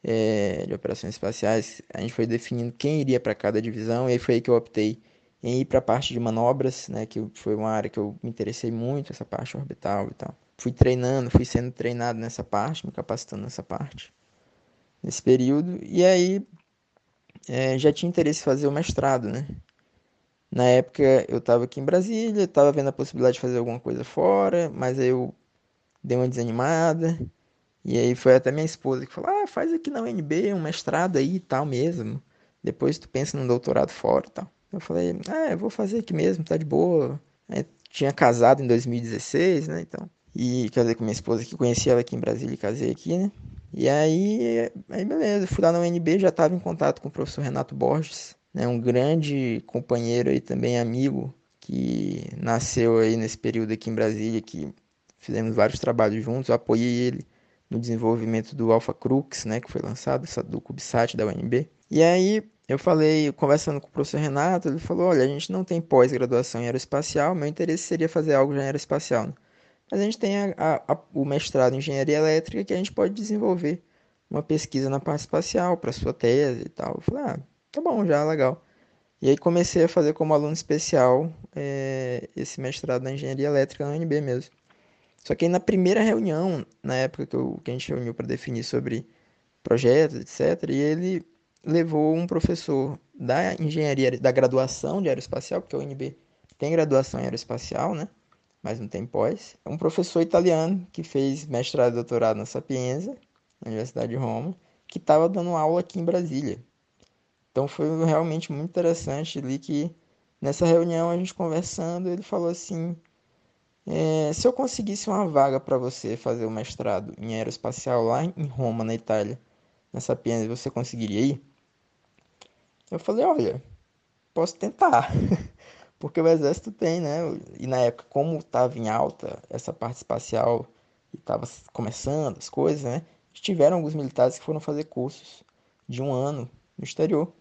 é, de Operações Espaciais. A gente foi definindo quem iria para cada divisão, e aí foi aí que eu optei em ir para a parte de manobras, né, que foi uma área que eu me interessei muito, essa parte orbital e tal. Fui treinando, fui sendo treinado nessa parte, me capacitando nessa parte, nesse período. E aí é, já tinha interesse em fazer o mestrado, né? Na época eu estava aqui em Brasília, estava vendo a possibilidade de fazer alguma coisa fora, mas aí eu dei uma desanimada. E aí foi até minha esposa que falou: "Ah, faz aqui na UNB um mestrado aí e tal mesmo. Depois tu pensa num doutorado fora e tal". Eu falei: "Ah, eu vou fazer aqui mesmo, tá de boa". Aí, tinha casado em 2016, né, então. E casei com minha esposa que conheci ela aqui em Brasília e casei aqui, né? E aí, aí beleza, fui lá na UNB, já estava em contato com o professor Renato Borges, né, um grande companheiro e também amigo que nasceu aí nesse período aqui em Brasília, que fizemos vários trabalhos juntos, eu apoiei ele no desenvolvimento do Alpha Crux, né, que foi lançado, do CubeSat da UNB. E aí eu falei, conversando com o professor Renato, ele falou, olha, a gente não tem pós-graduação em aeroespacial, meu interesse seria fazer algo em aeroespacial, né? Mas a gente tem a, a, a, o mestrado em engenharia elétrica que a gente pode desenvolver uma pesquisa na parte espacial para sua tese e tal. Eu falei, ah, tá bom, já, legal. E aí comecei a fazer como aluno especial é, esse mestrado na engenharia elétrica na UNB mesmo. Só que aí na primeira reunião, na época que, eu, que a gente reuniu para definir sobre projetos, etc., e ele levou um professor da engenharia, da graduação de aeroespacial, porque a UNB tem graduação em aeroespacial, né? Mas não tem pós. Um professor italiano que fez mestrado e doutorado na Sapienza, na Universidade de Roma, que estava dando aula aqui em Brasília. Então foi realmente muito interessante ali que nessa reunião a gente conversando, ele falou assim: é, se eu conseguisse uma vaga para você fazer o mestrado em aeroespacial lá em Roma, na Itália, na Sapienza, você conseguiria ir? Eu falei: olha, posso tentar. [laughs] Porque o exército tem, né? E na época, como estava em alta essa parte espacial e estava começando as coisas, né? Tiveram alguns militares que foram fazer cursos de um ano no exterior.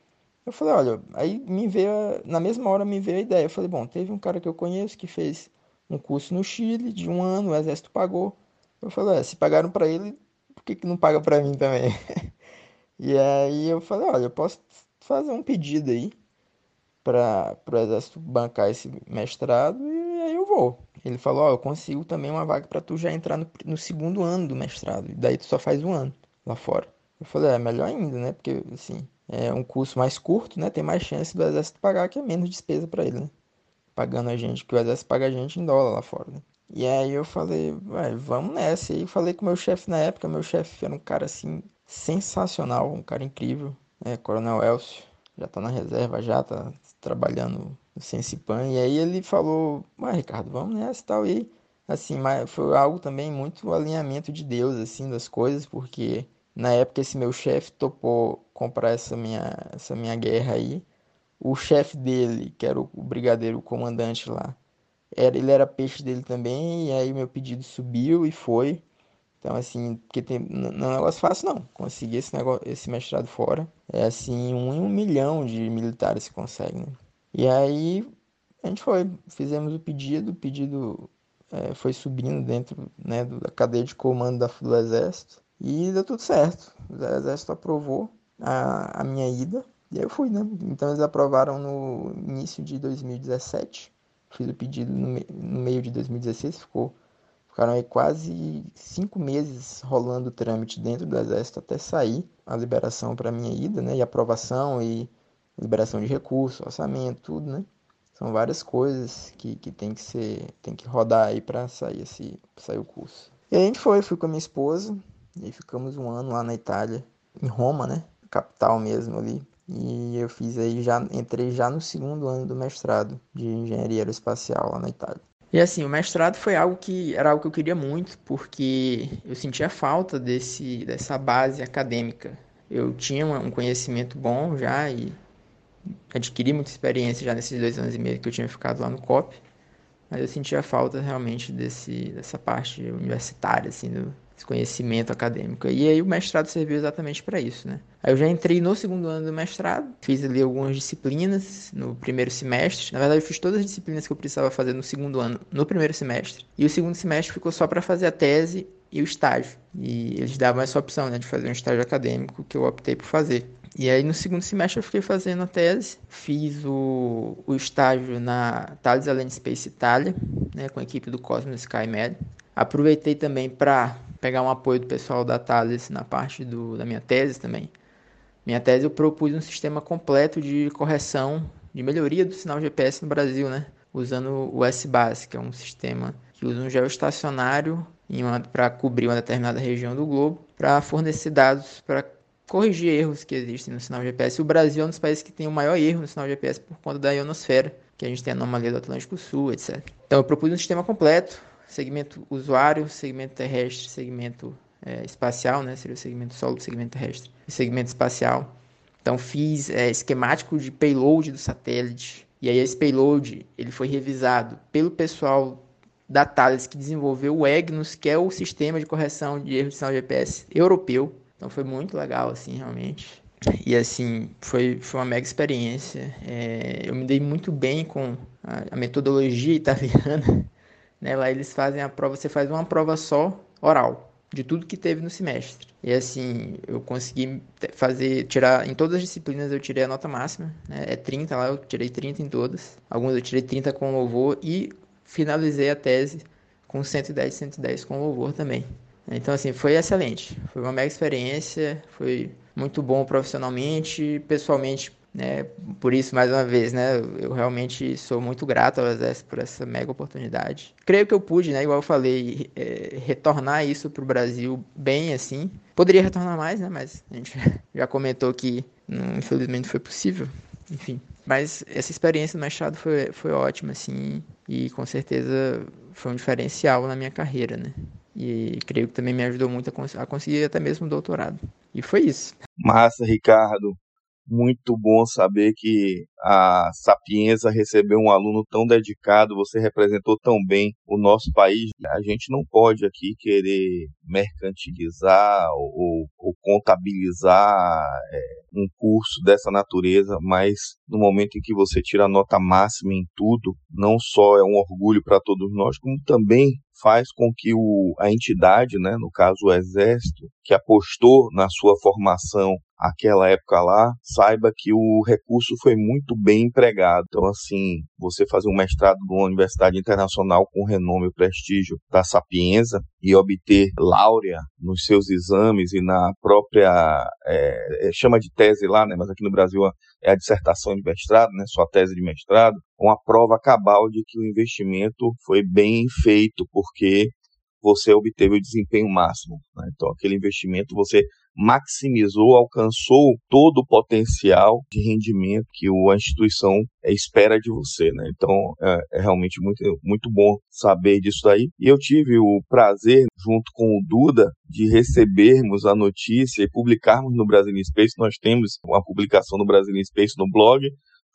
Eu falei, olha, aí me veio, na mesma hora me veio a ideia. Eu falei, bom, teve um cara que eu conheço que fez um curso no Chile de um ano, o exército pagou. Eu falei, é, se pagaram para ele, por que, que não paga para mim também? [laughs] e aí eu falei, olha, eu posso fazer um pedido aí para o exército bancar esse mestrado e aí eu vou. Ele falou, ó, eu consigo também uma vaga para tu já entrar no, no segundo ano do mestrado. E daí tu só faz um ano lá fora. Eu falei, é melhor ainda, né? Porque, assim, é um curso mais curto, né? Tem mais chance do exército pagar, que é menos despesa para ele, né? Pagando a gente, que o exército paga a gente em dólar lá fora, né? E aí eu falei, vamos nessa. E aí falei com o meu chefe na época, meu chefe era um cara assim, sensacional, um cara incrível, né? Coronel Elcio, já tá na reserva, já tá trabalhando no Sensipan. E aí ele falou, mas Ricardo, vamos nessa e tal. E assim, mas foi algo também muito alinhamento de Deus, assim, das coisas, porque na época esse meu chefe topou comprar essa minha, essa minha guerra aí. O chefe dele, que era o brigadeiro o comandante lá, era, ele era peixe dele também, e aí meu pedido subiu e foi. Então, assim, porque tem, não é um negócio fácil, não. Conseguir esse, negócio, esse mestrado fora é assim, um em um milhão de militares que conseguem, né? E aí a gente foi, fizemos o pedido, o pedido é, foi subindo dentro né, da cadeia de comando da, do Exército e deu tudo certo. O Exército aprovou a, a minha ida e aí eu fui, né? Então eles aprovaram no início de 2017. Fiz o pedido no, no meio de 2016, ficou Ficaram aí quase cinco meses rolando o trâmite dentro do Exército até sair a liberação para minha ida, né? E aprovação e liberação de recursos, orçamento, tudo, né? São várias coisas que, que tem que ser, tem que rodar aí para sair esse, sair o curso. E a gente foi, fui com a minha esposa e ficamos um ano lá na Itália, em Roma, né? Capital mesmo ali. E eu fiz aí já entrei já no segundo ano do mestrado de engenharia aeroespacial lá na Itália. E assim, o mestrado foi algo que era algo que eu queria muito, porque eu sentia falta desse, dessa base acadêmica. Eu tinha um conhecimento bom já e adquiri muita experiência já nesses dois anos e meio que eu tinha ficado lá no COP, mas eu sentia falta realmente desse, dessa parte universitária, assim, do, esse conhecimento acadêmico. E aí o mestrado serviu exatamente para isso, né? Aí eu já entrei no segundo ano do mestrado, fiz ali algumas disciplinas no primeiro semestre. Na verdade, eu fiz todas as disciplinas que eu precisava fazer no segundo ano, no primeiro semestre. E o segundo semestre ficou só para fazer a tese e o estágio. E eles davam essa opção, né, de fazer um estágio acadêmico que eu optei por fazer. E aí no segundo semestre eu fiquei fazendo a tese, fiz o, o estágio na Thales Allen Space Itália, né, com a equipe do Cosmos SkyMed. Aproveitei também para pegar um apoio do pessoal da Thales na parte do, da minha tese também. Minha tese eu propus um sistema completo de correção, de melhoria do sinal GPS no Brasil, né? Usando o S-Base, que é um sistema que usa um geoestacionário para cobrir uma determinada região do globo, para fornecer dados para corrigir erros que existem no sinal GPS. O Brasil é um dos países que tem o maior erro no sinal GPS por conta da ionosfera, que a gente tem anomalia do Atlântico Sul, etc. Então eu propus um sistema completo, segmento usuário, segmento terrestre, segmento é, espacial, né? Seria o segmento solo, segmento terrestre e segmento espacial. Então fiz é, esquemático de payload do satélite. E aí esse payload ele foi revisado pelo pessoal da Thales que desenvolveu o EGNOS, que é o sistema de correção de erros de sinal GPS europeu. Então foi muito legal, assim, realmente. E assim, foi, foi uma mega experiência. É, eu me dei muito bem com a, a metodologia italiana né? Lá eles fazem a prova, você faz uma prova só, oral, de tudo que teve no semestre. E assim, eu consegui fazer, tirar, em todas as disciplinas eu tirei a nota máxima, né? É 30 lá, eu tirei 30 em todas. Algumas eu tirei 30 com louvor e finalizei a tese com 110, 110 com louvor também. Então, assim, foi excelente. Foi uma mega experiência, foi muito bom profissionalmente, pessoalmente né? Por isso, mais uma vez, né? Eu realmente sou muito grato ao Exército por essa mega oportunidade. Creio que eu pude, né? Igual eu falei, é, retornar isso para o Brasil bem assim. Poderia retornar mais, né? Mas a gente [laughs] já comentou que não, infelizmente foi possível. Enfim. Mas essa experiência no mestrado foi, foi ótima, assim. E com certeza foi um diferencial na minha carreira, né? E creio que também me ajudou muito a, cons a conseguir até mesmo o doutorado. E foi isso. Massa, Ricardo muito bom saber que a Sapienza recebeu um aluno tão dedicado, você representou tão bem o nosso país. A gente não pode aqui querer mercantilizar ou, ou contabilizar é, um curso dessa natureza, mas no momento em que você tira a nota máxima em tudo, não só é um orgulho para todos nós, como também faz com que o, a entidade, né, no caso o Exército, que apostou na sua formação aquela época lá, saiba que o recurso foi muito bem empregado. Então, assim, você fazer um mestrado numa universidade internacional com renome e prestígio da Sapienza e obter láurea nos seus exames e na própria, é, é, chama de tese lá, né, mas aqui no Brasil é a dissertação de mestrado, né, sua tese de mestrado, uma prova cabal de que o investimento foi bem feito, porque você obteve o desempenho máximo. Né? Então, aquele investimento você maximizou, alcançou todo o potencial de rendimento que a instituição espera de você, né? Então é, é, realmente muito, muito bom saber disso daí. E eu tive o prazer, junto com o Duda, de recebermos a notícia e publicarmos no Brasil Space. Nós temos uma publicação no Brasil Space no blog,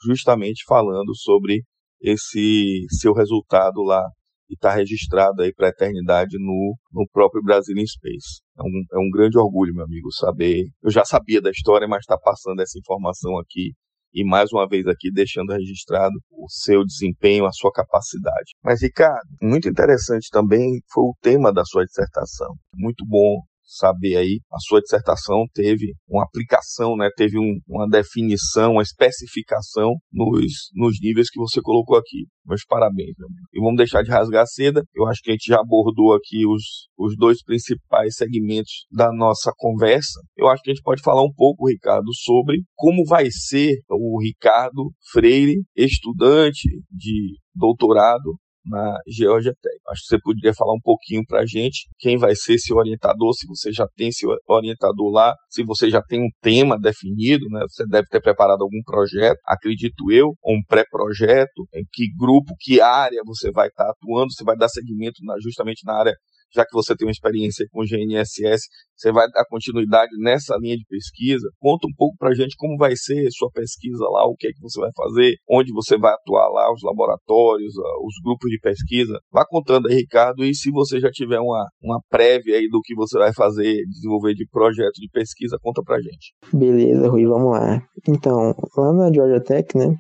justamente falando sobre esse seu resultado lá e está registrado aí para a eternidade no, no próprio in Space. É um, é um grande orgulho, meu amigo, saber. Eu já sabia da história, mas está passando essa informação aqui e mais uma vez aqui deixando registrado o seu desempenho, a sua capacidade. Mas, Ricardo, muito interessante também foi o tema da sua dissertação. Muito bom saber aí, a sua dissertação teve uma aplicação, né, teve um, uma definição, uma especificação nos, nos níveis que você colocou aqui. Meus parabéns, meu amigo. E vamos deixar de rasgar seda. Eu acho que a gente já abordou aqui os, os dois principais segmentos da nossa conversa. Eu acho que a gente pode falar um pouco, Ricardo, sobre como vai ser o Ricardo Freire, estudante de doutorado na Georgia Tech. Acho que você poderia falar um pouquinho para a gente quem vai ser seu orientador, se você já tem seu orientador lá, se você já tem um tema definido, né? Você deve ter preparado algum projeto, acredito eu, ou um pré-projeto, em que grupo, que área você vai estar atuando, você vai dar seguimento na, justamente na área já que você tem uma experiência com o GNSS, você vai dar continuidade nessa linha de pesquisa. Conta um pouco para a gente como vai ser sua pesquisa lá, o que é que você vai fazer, onde você vai atuar lá, os laboratórios, ah, os grupos de pesquisa. Vá contando aí, Ricardo, e se você já tiver uma, uma prévia aí do que você vai fazer, desenvolver de projeto de pesquisa, conta para gente. Beleza, Rui, vamos lá. Então, lá na Georgia Tech, né,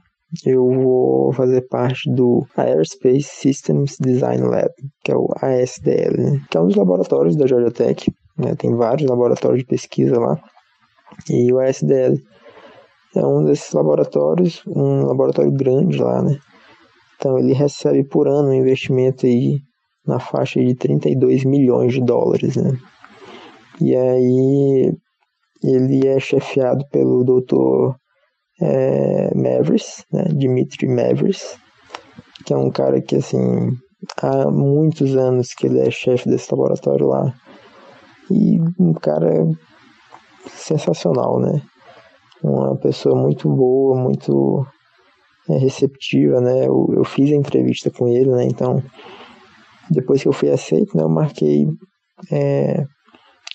eu vou fazer parte do Aerospace Systems Design Lab, que é o ASDL, né? que é um dos laboratórios da Georgia Tech. Né? Tem vários laboratórios de pesquisa lá. E o ASDL é um desses laboratórios, um laboratório grande lá, né? Então ele recebe por ano um investimento aí na faixa de 32 milhões de dólares, né? E aí ele é chefiado pelo Dr é, Mavericks, né, Dimitri Mavericks, que é um cara que, assim, há muitos anos que ele é chefe desse laboratório lá. E um cara sensacional, né? Uma pessoa muito boa, muito é, receptiva, né? Eu, eu, fiz a entrevista com ele, né? Então, depois que eu fui aceito, né? Eu marquei... É,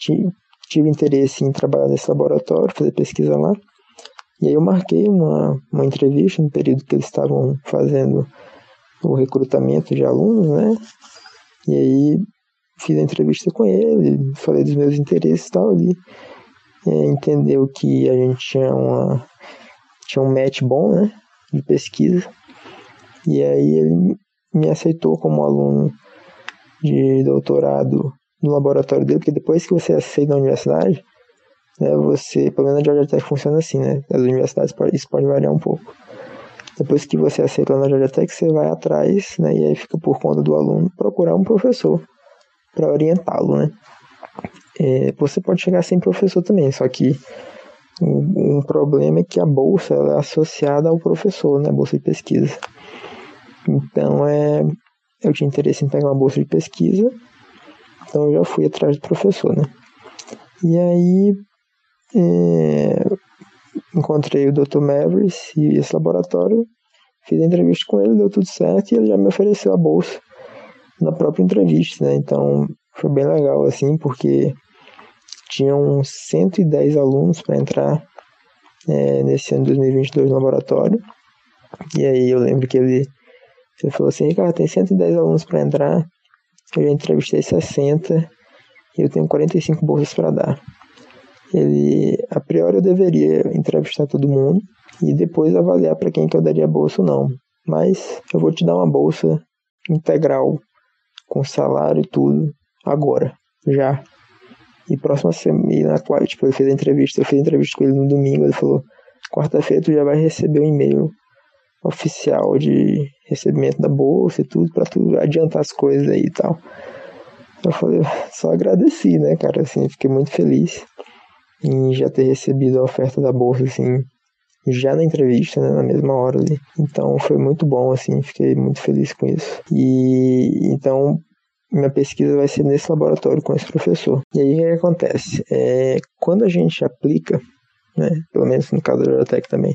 tive, tive interesse em trabalhar nesse laboratório, fazer pesquisa lá. E aí eu marquei uma, uma entrevista no período que eles estavam fazendo o recrutamento de alunos, né? E aí fiz a entrevista com ele, falei dos meus interesses e tal, ele é, entendeu que a gente tinha uma tinha um match bom, né, de pesquisa. E aí ele me aceitou como aluno de doutorado no laboratório dele, porque depois que você aceita na universidade, né, você, pelo menos na Georgia Tech funciona assim, né? As universidades isso pode variar um pouco. Depois que você aceita na Georgia Tech, você vai atrás, né? E aí fica por conta do aluno procurar um professor para orientá-lo, né? É, você pode chegar sem professor também, só que um, um problema é que a bolsa é associada ao professor, né? Bolsa de pesquisa. Então, é, eu tinha interesse em pegar uma bolsa de pesquisa, então eu já fui atrás do professor, né? E aí, é, encontrei o Dr. Mavericks e esse laboratório, fiz a entrevista com ele, deu tudo certo e ele já me ofereceu a bolsa na própria entrevista, né? Então foi bem legal assim, porque tinham 110 alunos para entrar é, nesse ano de 2022 no laboratório. E aí eu lembro que ele, ele falou assim, cara, tem 110 alunos para entrar, eu já entrevistei 60 e eu tenho 45 bolsas para dar ele a priori eu deveria entrevistar todo mundo e depois avaliar para quem que eu daria bolsa ou não. Mas eu vou te dar uma bolsa integral com salário e tudo agora, já. E próxima semana, tipo, eu fiz a entrevista, eu fiz a entrevista com ele no domingo, ele falou: "Quarta-feira tu já vai receber um e-mail oficial de recebimento da bolsa e tudo para tu adiantar as coisas aí e tal". Eu falei, só agradeci, né, cara, assim, fiquei muito feliz em já ter recebido a oferta da bolsa, assim, já na entrevista, né, na mesma hora ali. Então foi muito bom, assim, fiquei muito feliz com isso. E então minha pesquisa vai ser nesse laboratório com esse professor. E aí o que acontece? É, quando a gente aplica, né, pelo menos no caso da Eurotech também,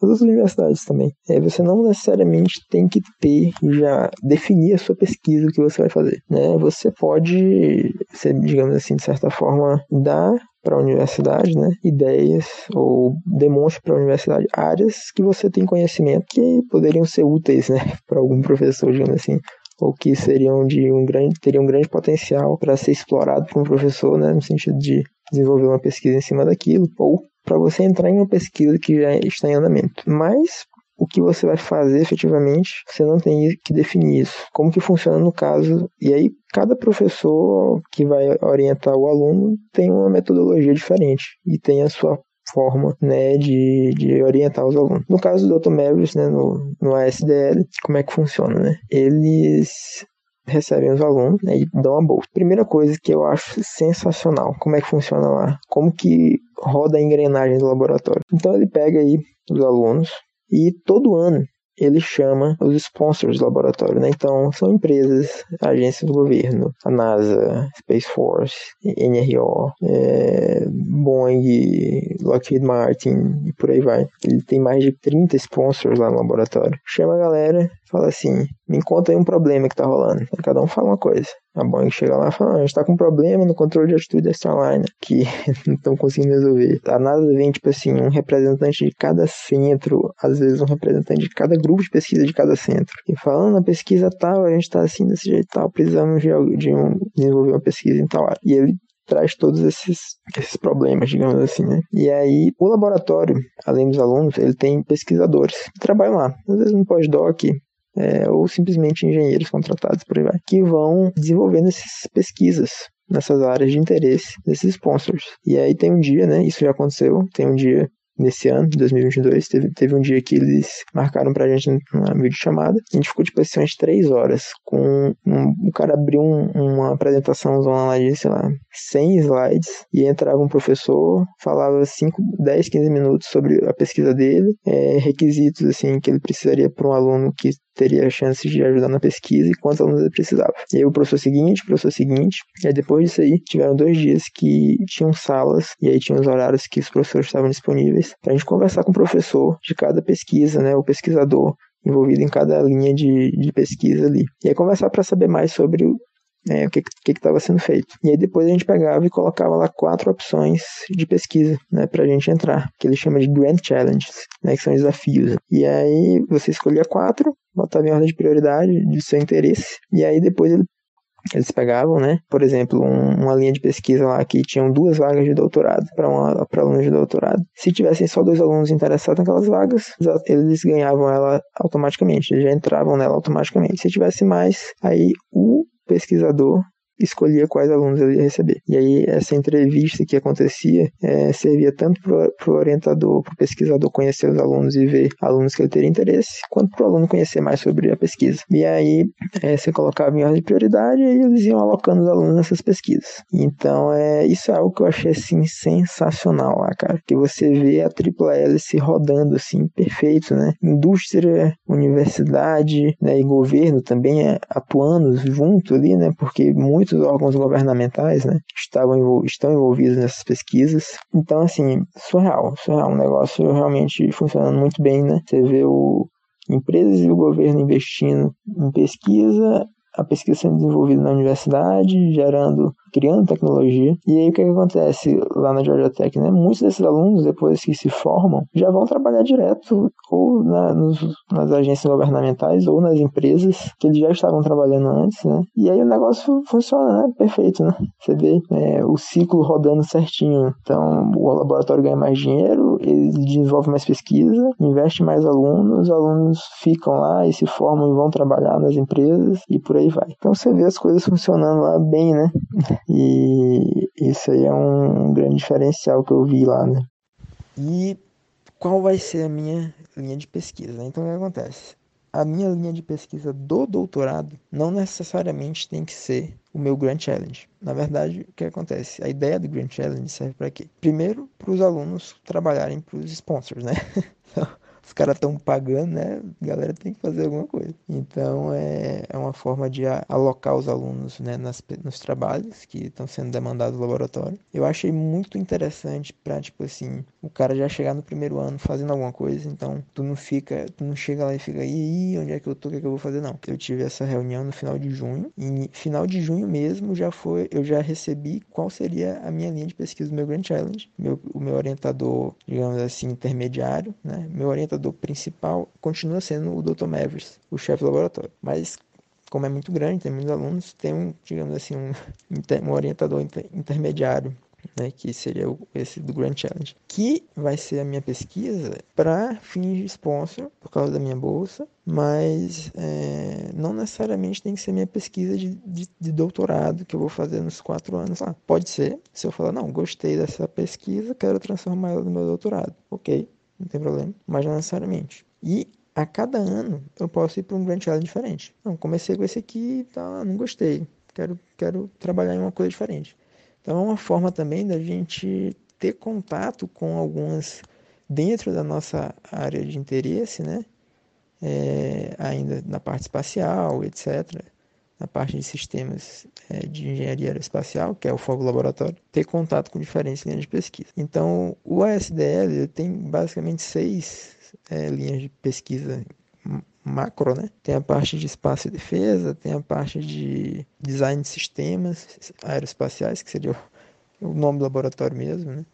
outras universidades também. É, você não necessariamente tem que ter já definir a sua pesquisa o que você vai fazer, né? Você pode, ser, digamos assim, de certa forma, dar para a universidade, né, ideias ou demonstre para a universidade áreas que você tem conhecimento que poderiam ser úteis, né, [laughs] para algum professor, digamos assim, ou que seriam de um grande teriam um grande potencial para ser explorado por um professor, né, no sentido de desenvolver uma pesquisa em cima daquilo, ou para você entrar em uma pesquisa que já está em andamento. Mas o que você vai fazer efetivamente, você não tem que definir isso. Como que funciona no caso, e aí cada professor que vai orientar o aluno tem uma metodologia diferente e tem a sua forma né, de, de orientar os alunos. No caso do Dr. Mavis, né, no, no ASDL, como é que funciona? Né? Eles recebem os alunos né, e dão a bolsa. Primeira coisa que eu acho sensacional, como é que funciona lá, como que roda a engrenagem do laboratório. Então ele pega aí os alunos e todo ano ele chama os sponsors do laboratório, né? Então, são empresas, agências do governo, a NASA, Space Force, NRO, é, Boeing, Lockheed Martin e por aí vai. Ele tem mais de 30 sponsors lá no laboratório. Chama a galera, fala assim: me conta aí um problema que tá rolando. Aí cada um fala uma coisa. A Boeing chega lá e fala: a gente tá com um problema no controle de atitude da Starliner que [laughs] não estão conseguindo resolver. A NASA vem, tipo assim, um representante de cada centro, às vezes um representante de cada grupo de pesquisa de cada centro. E falando na pesquisa tal, a gente tá assim desse jeito tal, precisamos de, de um, desenvolver uma pesquisa em tal área. E ele traz todos esses, esses problemas, digamos assim, né? E aí, o laboratório, além dos alunos, ele tem pesquisadores que trabalham lá. Às vezes um pós-doc, é, ou simplesmente engenheiros contratados por aí que vão desenvolvendo essas pesquisas nessas áreas de interesse desses sponsors. E aí tem um dia, né? Isso já aconteceu. Tem um dia nesse ano, de 2022, teve, teve um dia que eles marcaram pra gente uma videochamada. A gente ficou, tipo assim, umas três horas com... Um, o cara abriu um, uma apresentação lá de, sei lá, 100 slides e entrava um professor, falava 5, 10, 15 minutos sobre a pesquisa dele, é, requisitos, assim, que ele precisaria para um aluno que teria a chance de ajudar na pesquisa e quantos alunos ele precisava. E aí o professor seguinte, o professor seguinte, e aí depois disso aí, tiveram dois dias que tinham salas, e aí tinham os horários que os professores estavam disponíveis, para a gente conversar com o professor de cada pesquisa, né, o pesquisador envolvido em cada linha de, de pesquisa ali. E aí conversar para saber mais sobre né, o que estava sendo feito. E aí depois a gente pegava e colocava lá quatro opções de pesquisa, né, para a gente entrar, que ele chama de Grand Challenges, né, que são desafios. E aí você escolhia quatro, botava em ordem de prioridade de seu interesse, e aí depois ele eles pegavam, né, por exemplo, um, uma linha de pesquisa lá que tinham duas vagas de doutorado para alunos de doutorado. Se tivessem só dois alunos interessados naquelas vagas, eles ganhavam ela automaticamente, eles já entravam nela automaticamente. Se tivesse mais, aí o pesquisador escolhia quais alunos ele ia receber. E aí essa entrevista que acontecia é, servia tanto para o orientador, para o pesquisador conhecer os alunos e ver alunos que ele teria interesse, quanto para o aluno conhecer mais sobre a pesquisa. E aí é, você colocava em ordem de prioridade e eles iam alocando os alunos nessas pesquisas. Então é isso é algo que eu achei assim sensacional lá, cara, que você vê a tripla hélice rodando assim perfeito, né? Indústria, universidade, né, e governo também é, atuando junto ali, né? Porque muito muitos órgãos governamentais, né, estavam estão envolvidos nessas pesquisas. Então, assim, surreal, surreal, um negócio realmente funcionando muito bem, né? Você vê o empresas e o governo investindo em pesquisa a pesquisa sendo desenvolvida na universidade, gerando, criando tecnologia. E aí o que, que acontece lá na Georgia Tech, né? Muitos desses alunos, depois que se formam, já vão trabalhar direto ou na, nos, nas agências governamentais ou nas empresas que eles já estavam trabalhando antes, né? E aí o negócio funciona, né? Perfeito, né? Você vê é, o ciclo rodando certinho. Então, o laboratório ganha mais dinheiro, ele desenvolve mais pesquisa, investe mais alunos, os alunos ficam lá e se formam e vão trabalhar nas empresas e por aí vai. Então você vê as coisas funcionando lá bem, né? E isso aí é um grande diferencial que eu vi lá, né? E qual vai ser a minha linha de pesquisa? Então o que acontece? A minha linha de pesquisa do doutorado não necessariamente tem que ser o meu Grand Challenge. Na verdade, o que acontece? A ideia do Grand Challenge serve para quê? Primeiro, para os alunos trabalharem para os sponsors, né? [laughs] Então, os caras estão pagando, né? A galera tem que fazer alguma coisa. Então é, é uma forma de alocar os alunos né, nas, nos trabalhos que estão sendo demandados no laboratório. Eu achei muito interessante para, tipo assim, o cara já chegar no primeiro ano fazendo alguma coisa, então tu não fica, tu não chega lá e fica, e onde é que eu tô, o que, é que eu vou fazer? Não. Eu tive essa reunião no final de junho, e final de junho mesmo já foi, eu já recebi qual seria a minha linha de pesquisa do meu Grand Challenge, meu, o meu orientador, digamos assim, intermediário, né? Meu orientador principal continua sendo o Dr. Mavis, o chefe do laboratório. Mas como é muito grande, tem muitos alunos, tem um, digamos assim, um, [laughs] um orientador inter, intermediário, né, que seria o, esse do Grand Challenge, que vai ser a minha pesquisa para fins de sponsor, por causa da minha bolsa, mas é, não necessariamente tem que ser minha pesquisa de, de, de, doutorado que eu vou fazer nos quatro anos lá. Pode ser, se eu falar, não, gostei dessa pesquisa, quero transformar ela no meu doutorado. Ok, não tem problema, mas não necessariamente. E a cada ano eu posso ir para um Grand Challenge diferente. Não, comecei com esse aqui, tá, não gostei. Quero, quero trabalhar em uma coisa diferente. Então é uma forma também da gente ter contato com algumas dentro da nossa área de interesse, né? É, ainda na parte espacial, etc., na parte de sistemas é, de engenharia aeroespacial, que é o fogo laboratório, ter contato com diferentes linhas de pesquisa. Então, o ASDL tem basicamente seis é, linhas de pesquisa macro, né? Tem a parte de espaço e defesa, tem a parte de design de sistemas aeroespaciais, que seria o, nome do laboratório mesmo, né?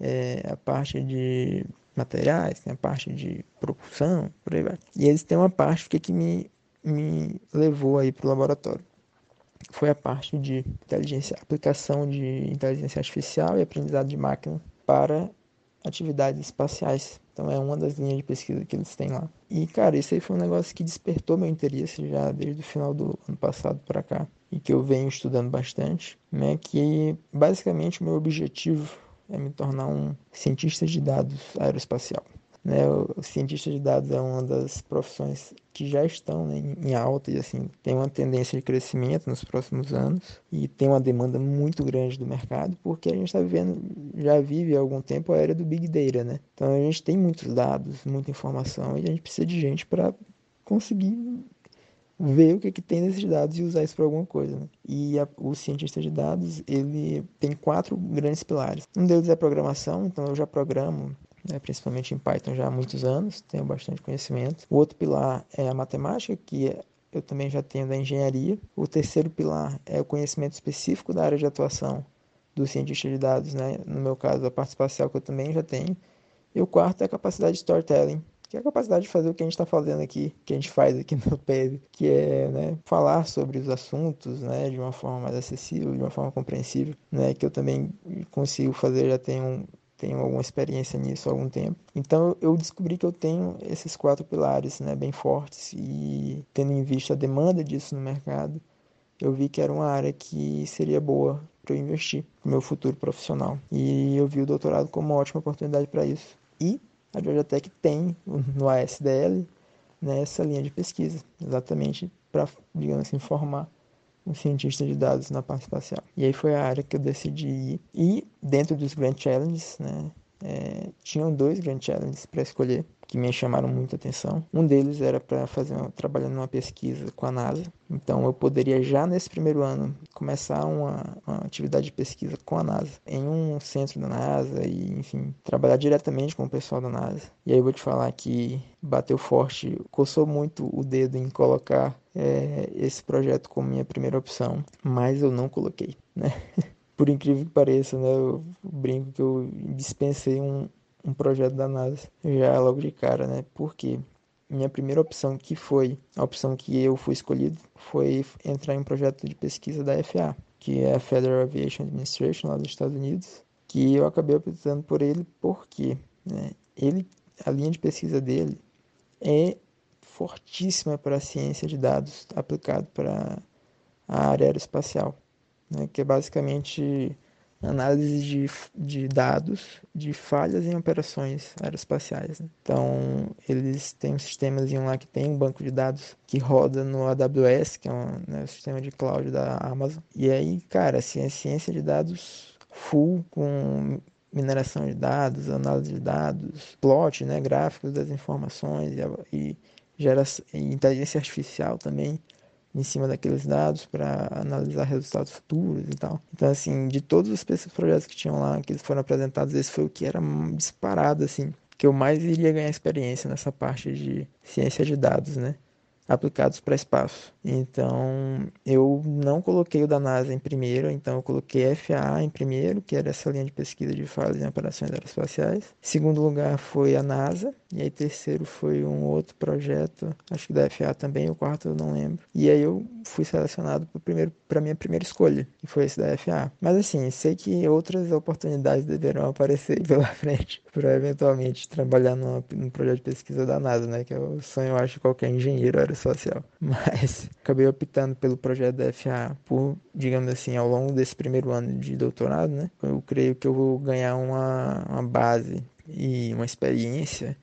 É, a parte de materiais, tem a parte de propulsão, por aí vai. E eles têm uma parte que, que me, me levou aí para o laboratório. Foi a parte de inteligência, aplicação de inteligência artificial e aprendizado de máquina para atividades espaciais. Então é uma das linhas de pesquisa que eles têm lá. E cara, isso aí foi um negócio que despertou meu interesse já desde o final do ano passado para cá e que eu venho estudando bastante, né? Que basicamente o meu objetivo é me tornar um cientista de dados aeroespacial. Né, o cientista de dados é uma das profissões que já estão né, em alta e assim tem uma tendência de crescimento nos próximos anos e tem uma demanda muito grande do mercado porque a gente está vivendo já vive há algum tempo a era do big data, né? Então a gente tem muitos dados, muita informação e a gente precisa de gente para conseguir ver o que, que tem nesses dados e usar isso para alguma coisa. Né? E a, o cientista de dados ele tem quatro grandes pilares. Um deles é a programação, então eu já programo né, principalmente em Python já há muitos anos, tenho bastante conhecimento. O outro pilar é a matemática, que é, eu também já tenho da engenharia. O terceiro pilar é o conhecimento específico da área de atuação do cientista de dados, né? no meu caso, a parte espacial que eu também já tenho. E o quarto é a capacidade de storytelling, que é a capacidade de fazer o que a gente está fazendo aqui, que a gente faz aqui [laughs] no PEV, que é né, falar sobre os assuntos né, de uma forma mais acessível, de uma forma compreensível, né, que eu também consigo fazer, já tenho tenho alguma experiência nisso há algum tempo. Então eu descobri que eu tenho esses quatro pilares né, bem fortes e tendo em vista a demanda disso no mercado, eu vi que era uma área que seria boa para eu investir no meu futuro profissional. E eu vi o doutorado como uma ótima oportunidade para isso. E a Georgia Tech tem no ASDL né, essa linha de pesquisa, exatamente para, digamos assim, formar um cientista de dados na parte espacial. E aí foi a área que eu decidi ir. E dentro dos Grand Challenges, né, é, tinham dois Grand Challenges para escolher que me chamaram muita atenção. Um deles era para fazer uma, trabalhando numa pesquisa com a NASA. Então eu poderia já nesse primeiro ano começar uma, uma, atividade de pesquisa com a NASA em um centro da NASA e enfim trabalhar diretamente com o pessoal da NASA. E aí eu vou te falar que bateu forte, coçou muito o dedo em colocar é, esse projeto como minha primeira opção, mas eu não coloquei, né? [laughs] Por incrível que pareça, né? Eu brinco que eu dispensei um, um projeto da NASA já logo de cara, né? Porque minha primeira opção, que foi a opção que eu fui escolhido, foi entrar em um projeto de pesquisa da FAA, que é a Federal Aviation Administration lá dos Estados Unidos, que eu acabei optando por ele porque né, ele, a linha de pesquisa dele é fortíssima para a ciência de dados aplicado para a área aeroespacial, né, que é basicamente análise de, de dados de falhas em operações aeroespaciais. Né? Então, eles têm um sistema lá que tem um banco de dados que roda no AWS, que é um né, sistema de cloud da Amazon. E aí, cara, assim, é ciência de dados full com mineração de dados, análise de dados, plot, né, gráficos das informações e, e, gera, inteligência artificial também em cima daqueles dados para analisar resultados futuros e tal. Então, assim, de todos os projetos que tinham lá, que eles foram apresentados, esse foi o que era disparado, assim, que eu mais iria ganhar experiência nessa parte de ciência de dados, né? aplicados para espaço. Então, eu não coloquei o da NASA em primeiro, então eu coloquei FAA em primeiro, que era essa linha de pesquisa de fases em operações aeroespaciais. Segundo lugar foi a NASA, e aí terceiro foi um outro projeto, acho que da FAA também, o quarto eu não lembro. E aí eu fui selecionado para minha primeira escolha, que foi esse da FAA. Mas assim, sei que outras oportunidades deverão aparecer [laughs] pela frente para eventualmente trabalhar num projeto de pesquisa da NASA, né, que é o sonho, eu acho, de qualquer engenheiro aeroespacial. [laughs] Mas acabei optando pelo projeto da FAA por, digamos assim, ao longo desse primeiro ano de doutorado, né, eu creio que eu vou ganhar uma, uma base e uma experiência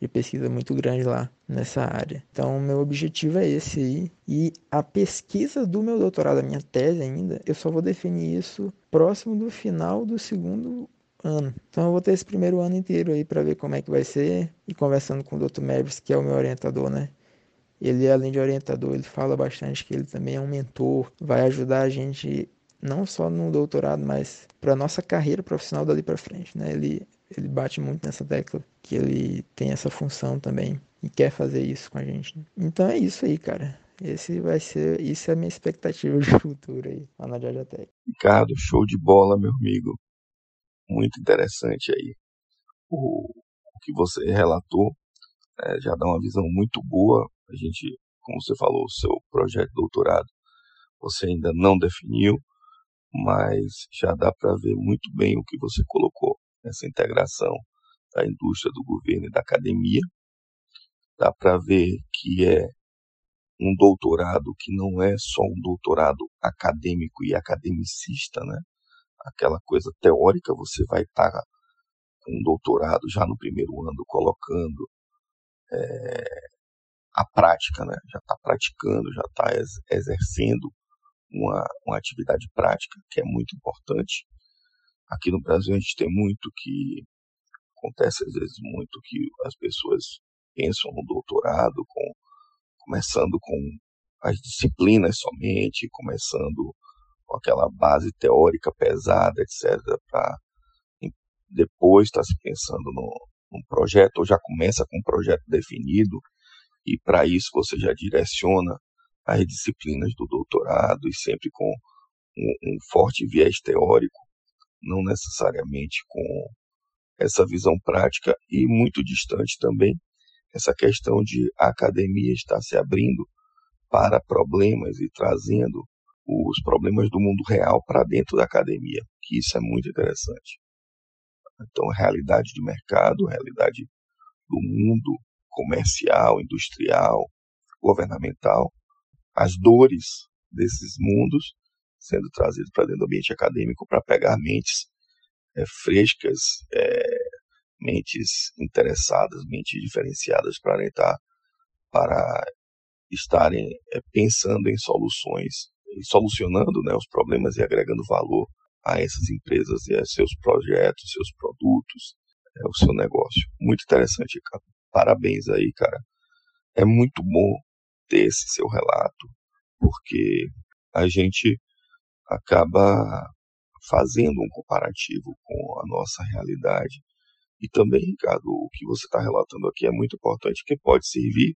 de pesquisa muito grande lá nessa área. Então, meu objetivo é esse aí. E a pesquisa do meu doutorado, a minha tese ainda, eu só vou definir isso próximo do final do segundo ano. Então, eu vou ter esse primeiro ano inteiro aí para ver como é que vai ser e conversando com o Dr. Mavis, que é o meu orientador, né? Ele, além de orientador, ele fala bastante que ele também é um mentor, vai ajudar a gente não só no doutorado, mas para nossa carreira profissional dali para frente, né? Ele ele bate muito nessa tecla que ele tem essa função também e quer fazer isso com a gente. Então é isso aí, cara. Esse vai ser, isso é a minha expectativa de futuro aí, lá na Tech. Ricardo, show de bola, meu amigo. Muito interessante aí. O, o que você relatou é, já dá uma visão muito boa. A gente, como você falou, o seu projeto de doutorado você ainda não definiu, mas já dá para ver muito bem o que você colocou essa integração da indústria, do governo e da academia. Dá para ver que é um doutorado que não é só um doutorado acadêmico e academicista, né? Aquela coisa teórica, você vai estar tá com um doutorado já no primeiro ano colocando é, a prática, né? Já está praticando, já está exercendo uma, uma atividade prática que é muito importante Aqui no Brasil a gente tem muito que acontece às vezes muito que as pessoas pensam no doutorado com começando com as disciplinas somente, começando com aquela base teórica pesada, etc, para depois estar tá se pensando no, projeto ou já começa com um projeto definido e para isso você já direciona as disciplinas do doutorado e sempre com um, um forte viés teórico não necessariamente com essa visão prática e muito distante também essa questão de a academia estar se abrindo para problemas e trazendo os problemas do mundo real para dentro da academia, que isso é muito interessante. Então, realidade de mercado, realidade do mundo comercial, industrial, governamental, as dores desses mundos sendo trazido para dentro do ambiente acadêmico para pegar mentes é, frescas, é, mentes interessadas, mentes diferenciadas para orientar, para estarem é, pensando em soluções solucionando né, os problemas e agregando valor a essas empresas e a seus projetos, seus produtos, é, o seu negócio. Muito interessante, cara. Parabéns aí, cara. É muito bom ter esse seu relato, porque a gente acaba fazendo um comparativo com a nossa realidade. E também, Ricardo, o que você está relatando aqui é muito importante, que pode servir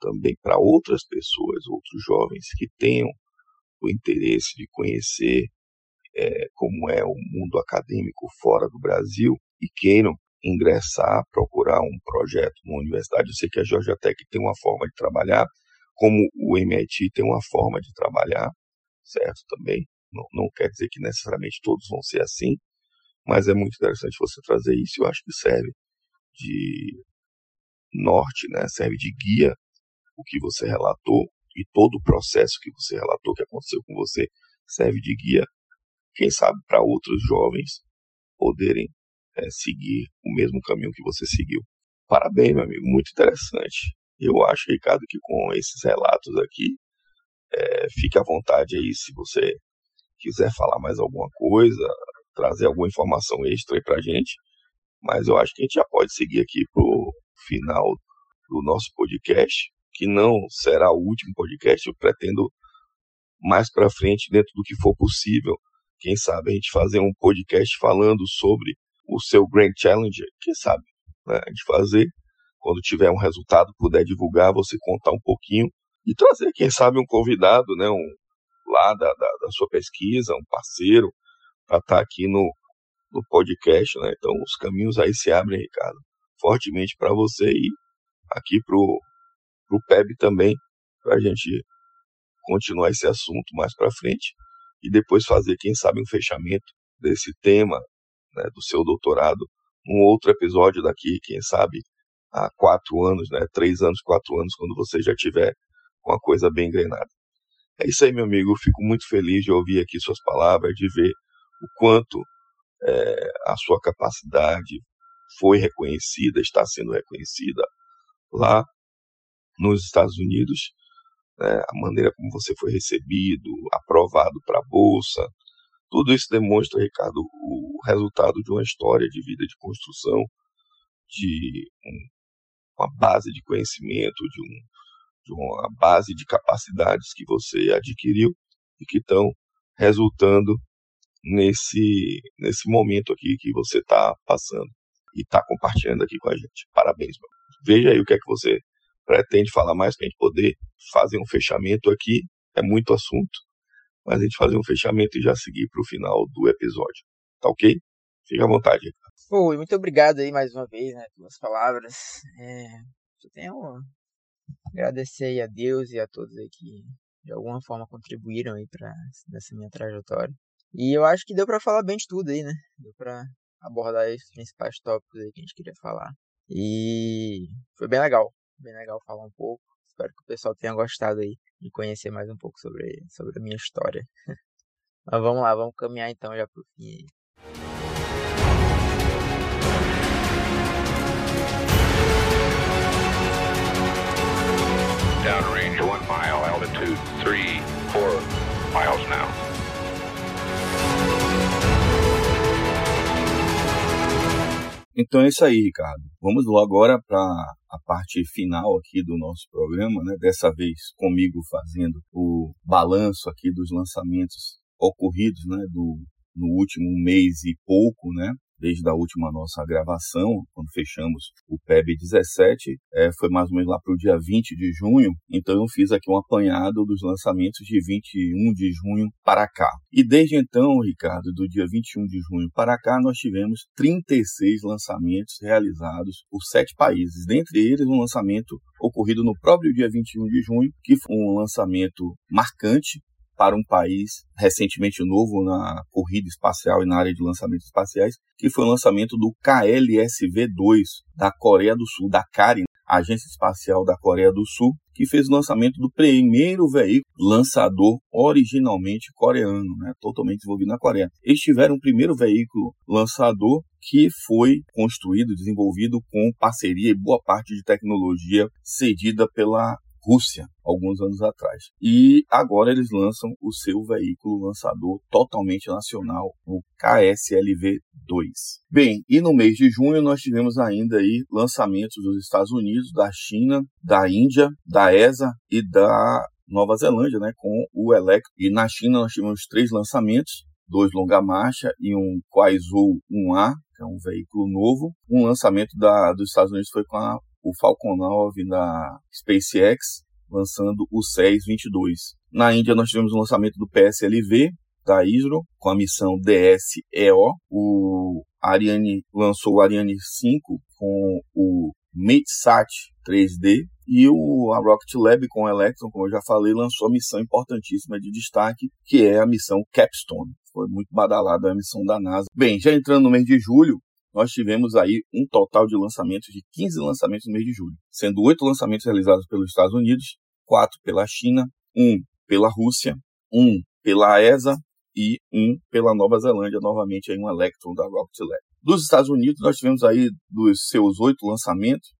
também para outras pessoas, outros jovens que tenham o interesse de conhecer é, como é o mundo acadêmico fora do Brasil e queiram ingressar, procurar um projeto numa universidade. Eu sei que a Georgia Tech tem uma forma de trabalhar, como o MIT tem uma forma de trabalhar, certo? Também. Não, não quer dizer que necessariamente todos vão ser assim, mas é muito interessante você trazer isso. Eu acho que serve de norte, né? serve de guia o que você relatou e todo o processo que você relatou que aconteceu com você serve de guia, quem sabe, para outros jovens poderem é, seguir o mesmo caminho que você seguiu. Parabéns, meu amigo, muito interessante. Eu acho, Ricardo, que com esses relatos aqui, é, fique à vontade aí se você quiser falar mais alguma coisa, trazer alguma informação extra aí pra gente. Mas eu acho que a gente já pode seguir aqui pro final do nosso podcast, que não será o último podcast. Eu pretendo mais para frente, dentro do que for possível, quem sabe a gente fazer um podcast falando sobre o seu Grand Challenger, quem sabe, né, de fazer quando tiver um resultado, puder divulgar, você contar um pouquinho e trazer, quem sabe, um convidado, né, um, lá da, da, da sua pesquisa, um parceiro, para estar tá aqui no, no podcast, né? Então os caminhos aí se abrem, Ricardo, fortemente para você e aqui pro pro PEB também, para a gente continuar esse assunto mais para frente e depois fazer, quem sabe, um fechamento desse tema né, do seu doutorado, um outro episódio daqui, quem sabe, há quatro anos, né, três anos, quatro anos, quando você já tiver com a coisa bem engrenada. É isso aí, meu amigo. Eu fico muito feliz de ouvir aqui suas palavras, de ver o quanto é, a sua capacidade foi reconhecida, está sendo reconhecida lá nos Estados Unidos, né, a maneira como você foi recebido, aprovado para a bolsa, tudo isso demonstra, Ricardo, o resultado de uma história de vida de construção, de um, uma base de conhecimento, de, um, de uma base de capacidades que você adquiriu e que estão resultando nesse, nesse momento aqui que você está passando e está compartilhando aqui com a gente. Parabéns, meu. Veja aí o que é que você pretende falar mais para a gente poder fazer um fechamento aqui. É muito assunto, mas a gente fazer um fechamento e já seguir para o final do episódio. Tá ok? Fique à vontade. Pô, muito obrigado aí mais uma vez, né, pelas palavras. É, eu tenho agradecer a Deus e a todos aí que de alguma forma contribuíram aí para nessa minha trajetória. E eu acho que deu para falar bem de tudo aí, né? Deu para abordar os principais tópicos aí que a gente queria falar. E foi bem legal, bem legal falar um pouco. Espero que o pessoal tenha gostado aí de conhecer mais um pouco sobre, sobre a minha história. [laughs] Mas vamos lá, vamos caminhar então já pro fim aí. Downrange 1 mile, altitude 3, 4 miles now. Então é isso aí, Ricardo. Vamos lá agora para a parte final aqui do nosso programa, né? Dessa vez comigo fazendo o balanço aqui dos lançamentos ocorridos, né? Do no último mês e pouco, né? Desde a última nossa gravação, quando fechamos o PEB 17, é, foi mais ou menos lá para o dia 20 de junho, então eu fiz aqui um apanhado dos lançamentos de 21 de junho para cá. E desde então, Ricardo, do dia 21 de junho para cá, nós tivemos 36 lançamentos realizados por sete países, dentre eles um lançamento ocorrido no próprio dia 21 de junho, que foi um lançamento marcante, para um país recentemente novo na corrida espacial e na área de lançamentos espaciais, que foi o lançamento do KLSV-2 da Coreia do Sul, da CARI, Agência Espacial da Coreia do Sul, que fez o lançamento do primeiro veículo lançador originalmente coreano, né, totalmente desenvolvido na Coreia. Eles tiveram o primeiro veículo lançador que foi construído, desenvolvido com parceria e boa parte de tecnologia cedida pela Rússia, alguns anos atrás. E agora eles lançam o seu veículo lançador totalmente nacional, o KSLV-2. Bem, e no mês de junho nós tivemos ainda aí lançamentos dos Estados Unidos, da China, da Índia, da ESA e da Nova Zelândia, né, com o Electro. E na China nós tivemos três lançamentos, dois longa-marcha e um Kuaizhou 1A, que é um veículo novo. Um lançamento da, dos Estados Unidos foi com a o Falcon 9 da SpaceX, lançando o SES 22. Na Índia nós tivemos o lançamento do PSLV da ISRO com a missão DSEO. O Ariane lançou o Ariane 5 com o MateSat 3D e o a Rocket Lab com o Electron, como eu já falei, lançou a missão importantíssima de destaque, que é a missão Capstone. Foi muito badalada a missão da NASA. Bem, já entrando no mês de julho, nós tivemos aí um total de lançamentos de 15 lançamentos no mês de julho, sendo oito lançamentos realizados pelos Estados Unidos, quatro pela China, um pela Rússia, um pela ESA e um pela Nova Zelândia, novamente aí um Electron da Rocket Lab. Dos Estados Unidos, nós tivemos aí dos seus oito lançamentos,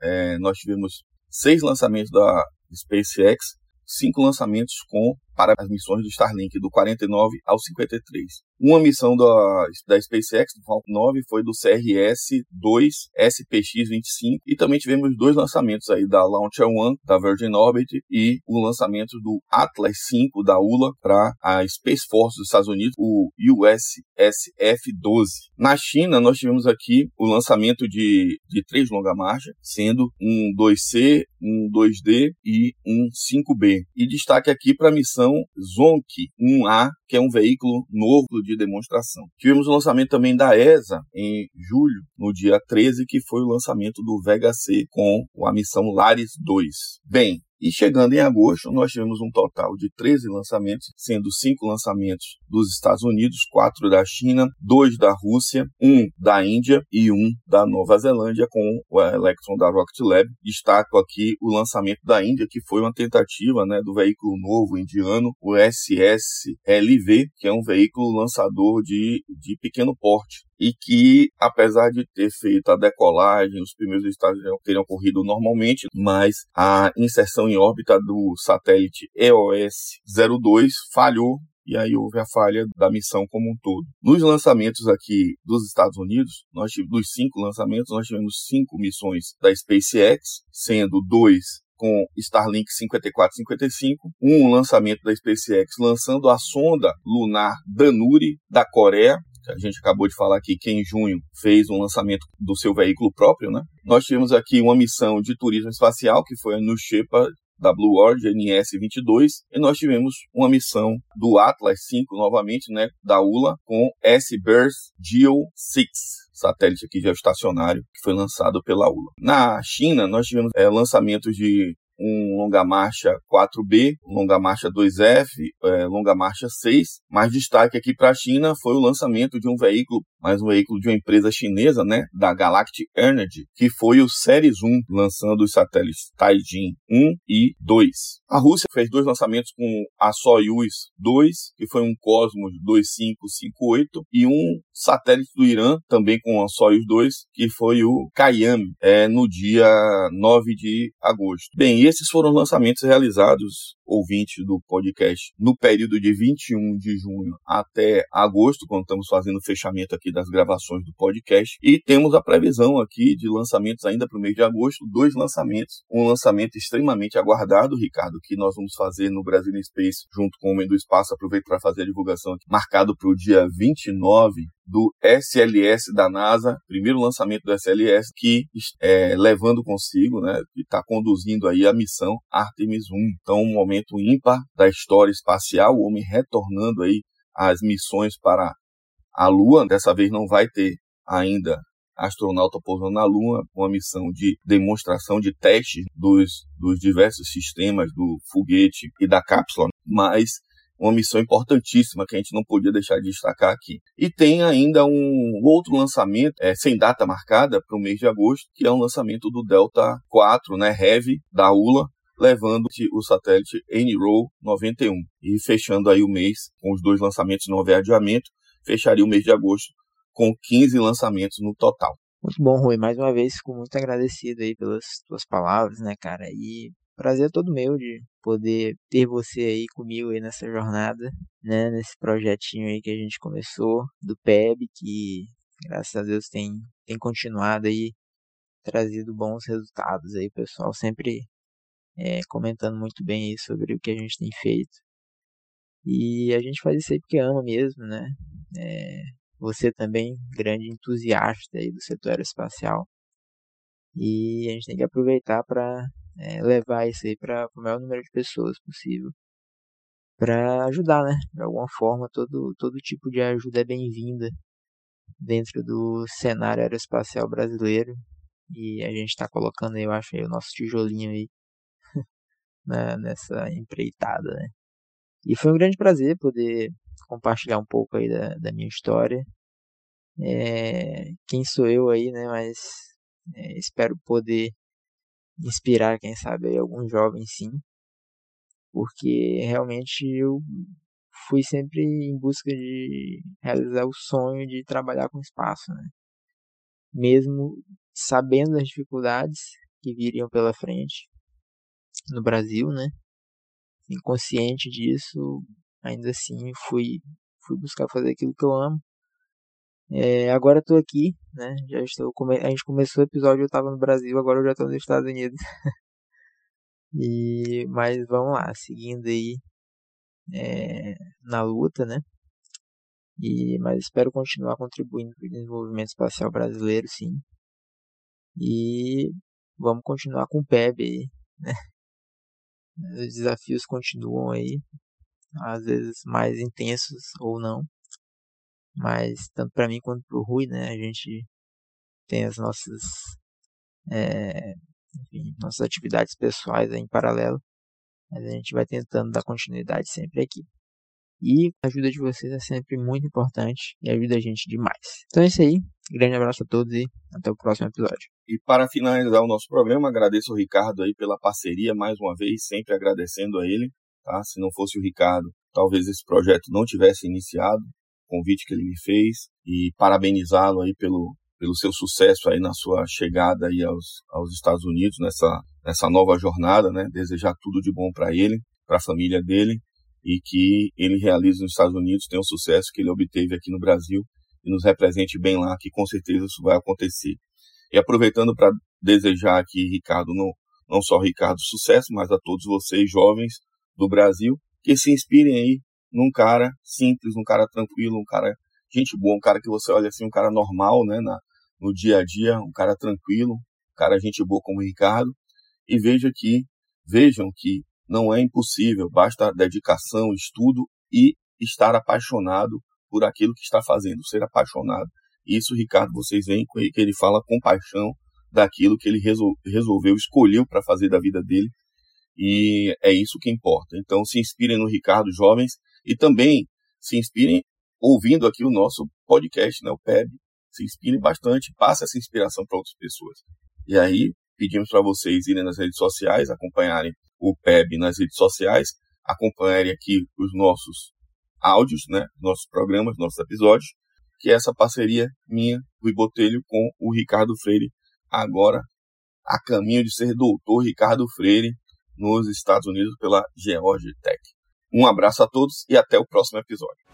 é, nós tivemos seis lançamentos da SpaceX, cinco lançamentos com para as missões do Starlink, do 49 ao 53. Uma missão da, da SpaceX, do Falcon 9, foi do CRS-2 SPX-25 e também tivemos dois lançamentos aí da Launcher One, da Virgin Orbit e o lançamento do Atlas 5 da ULA para a Space Force dos Estados Unidos, o USSF-12. Na China, nós tivemos aqui o lançamento de, de três longa-marcha, sendo um 2C, um 2D e um 5B. E destaque aqui para a missão Zonk 1A, que é um veículo novo de demonstração. Tivemos o lançamento também da ESA em julho, no dia 13, que foi o lançamento do Vega C com a missão Lares 2. Bem, e chegando em agosto, nós tivemos um total de 13 lançamentos, sendo 5 lançamentos dos Estados Unidos, 4 da China, 2 da Rússia, 1 da Índia e 1 da Nova Zelândia com o Electron da Rocket Lab. Destaco aqui o lançamento da Índia, que foi uma tentativa né, do veículo novo indiano, o SSLV, que é um veículo lançador de, de pequeno porte e que, apesar de ter feito a decolagem, os primeiros estágios teriam ocorrido normalmente, mas a inserção em órbita do satélite EOS-02 falhou e aí houve a falha da missão como um todo. Nos lançamentos aqui dos Estados Unidos, nós tivemos, dos cinco lançamentos, nós tivemos cinco missões da SpaceX, sendo dois com Starlink 5455, um lançamento da SpaceX lançando a sonda lunar Danuri da Coreia, a gente acabou de falar aqui que em junho fez um lançamento do seu veículo próprio, né? Nós tivemos aqui uma missão de turismo espacial, que foi a New Shepard da Blue Origin NS-22, e nós tivemos uma missão do Atlas 5, novamente, né, da ULA, com S-Burst Geo-6 satélite aqui geoestacionário que foi lançado pela ULA. Na China, nós tivemos é, lançamentos de um longa marcha 4B, longa marcha 2F, é, longa marcha 6. Mais destaque aqui para a China foi o lançamento de um veículo, mais um veículo de uma empresa chinesa, né, da Galactic Energy, que foi o Series 1, lançando os satélites Taijin 1 e 2. A Rússia fez dois lançamentos com a Soyuz 2, que foi um Cosmos 2558, e um satélite do Irã, também com a Soyuz 2, que foi o Kayam, é, no dia 9 de agosto. Bem, esses foram os lançamentos realizados, ouvintes do podcast, no período de 21 de junho até agosto, quando estamos fazendo o fechamento aqui das gravações do podcast. E temos a previsão aqui de lançamentos ainda para o mês de agosto, dois lançamentos. Um lançamento extremamente aguardado, Ricardo, que nós vamos fazer no Brasil Space junto com o Homem do Espaço. Aproveito para fazer a divulgação aqui, marcado para o dia 29 do SLS da NASA, primeiro lançamento do SLS, que é, levando consigo, né, que está conduzindo aí a missão Artemis 1. Então, um momento ímpar da história espacial, o homem retornando aí às missões para a Lua. Dessa vez não vai ter ainda astronauta pousando na Lua, uma missão de demonstração de teste dos, dos diversos sistemas do foguete e da cápsula, mas uma missão importantíssima que a gente não podia deixar de destacar aqui. E tem ainda um outro lançamento, é, sem data marcada, para o mês de agosto, que é um lançamento do Delta 4, né, Heavy, da ULA, levando o satélite NROW 91. E fechando aí o mês com os dois lançamentos não houver adiamento, fecharia o mês de agosto com 15 lançamentos no total. Muito bom, Rui. Mais uma vez, fico muito agradecido aí pelas tuas palavras, né, cara? E prazer é todo meu de poder ter você aí comigo aí nessa jornada, né, nesse projetinho aí que a gente começou do PEB, que graças a Deus tem, tem continuado aí, trazido bons resultados aí, pessoal sempre é, comentando muito bem aí sobre o que a gente tem feito. E a gente faz isso aí porque ama mesmo, né? É, você também, grande entusiasta aí do setor aeroespacial. E a gente tem que aproveitar para é, levar isso aí para o maior número de pessoas possível. Para ajudar, né? De alguma forma, todo, todo tipo de ajuda é bem-vinda dentro do cenário aeroespacial brasileiro. E a gente está colocando, eu acho, aí, o nosso tijolinho aí né, nessa empreitada, né? E foi um grande prazer poder compartilhar um pouco aí da, da minha história. É, quem sou eu aí, né? Mas é, espero poder inspirar, quem sabe, algum jovem sim. Porque realmente eu fui sempre em busca de realizar o sonho de trabalhar com espaço, né? Mesmo sabendo das dificuldades que viriam pela frente no Brasil, né? Inconsciente disso, ainda assim fui fui buscar fazer aquilo que eu amo. É, agora estou aqui, né? Já estou a gente começou o episódio eu estava no Brasil, agora eu já estou nos Estados Unidos. [laughs] e mas vamos lá, seguindo aí é, na luta, né? E mas espero continuar contribuindo para o desenvolvimento espacial brasileiro, sim. E vamos continuar com o PEB aí, né? Os desafios continuam aí, às vezes mais intensos ou não. Mas tanto para mim quanto para o Rui, né, a gente tem as nossas é, enfim, nossas atividades pessoais em paralelo, mas a gente vai tentando dar continuidade sempre aqui. E a ajuda de vocês é sempre muito importante e ajuda a gente demais. Então é isso aí. Grande abraço a todos e até o próximo episódio. E para finalizar o nosso programa, agradeço ao Ricardo aí pela parceria mais uma vez, sempre agradecendo a ele. Tá? Se não fosse o Ricardo, talvez esse projeto não tivesse iniciado, o convite que ele me fez e parabenizá-lo aí pelo, pelo seu sucesso aí na sua chegada aí aos, aos Estados Unidos nessa, nessa nova jornada, né? Desejar tudo de bom para ele, para a família dele e que ele realize nos Estados Unidos, tenha o sucesso que ele obteve aqui no Brasil e nos represente bem lá, que com certeza isso vai acontecer. E aproveitando para desejar aqui, Ricardo, não, não só Ricardo sucesso, mas a todos vocês jovens do Brasil, que se inspirem aí num cara simples, um cara tranquilo, um cara gente boa, um cara que você olha assim, um cara normal, né, na, no dia a dia, um cara tranquilo, um cara gente boa como o Ricardo, e veja que, vejam que não é impossível, basta dedicação, estudo e estar apaixonado por aquilo que está fazendo, ser apaixonado. Isso, Ricardo, vocês veem que ele fala com paixão daquilo que ele resolveu, escolheu para fazer da vida dele, e é isso que importa. Então, se inspirem no Ricardo, jovens, e também se inspirem ouvindo aqui o nosso podcast, né, o PEB. Se inspirem bastante, passe essa inspiração para outras pessoas. E aí, pedimos para vocês irem nas redes sociais, acompanharem o PEB nas redes sociais, acompanharem aqui os nossos áudios, né, nossos programas, nossos episódios, que é essa parceria minha, Rui Botelho, com o Ricardo Freire, agora a caminho de ser doutor Ricardo Freire nos Estados Unidos pela Georgia Tech. Um abraço a todos e até o próximo episódio.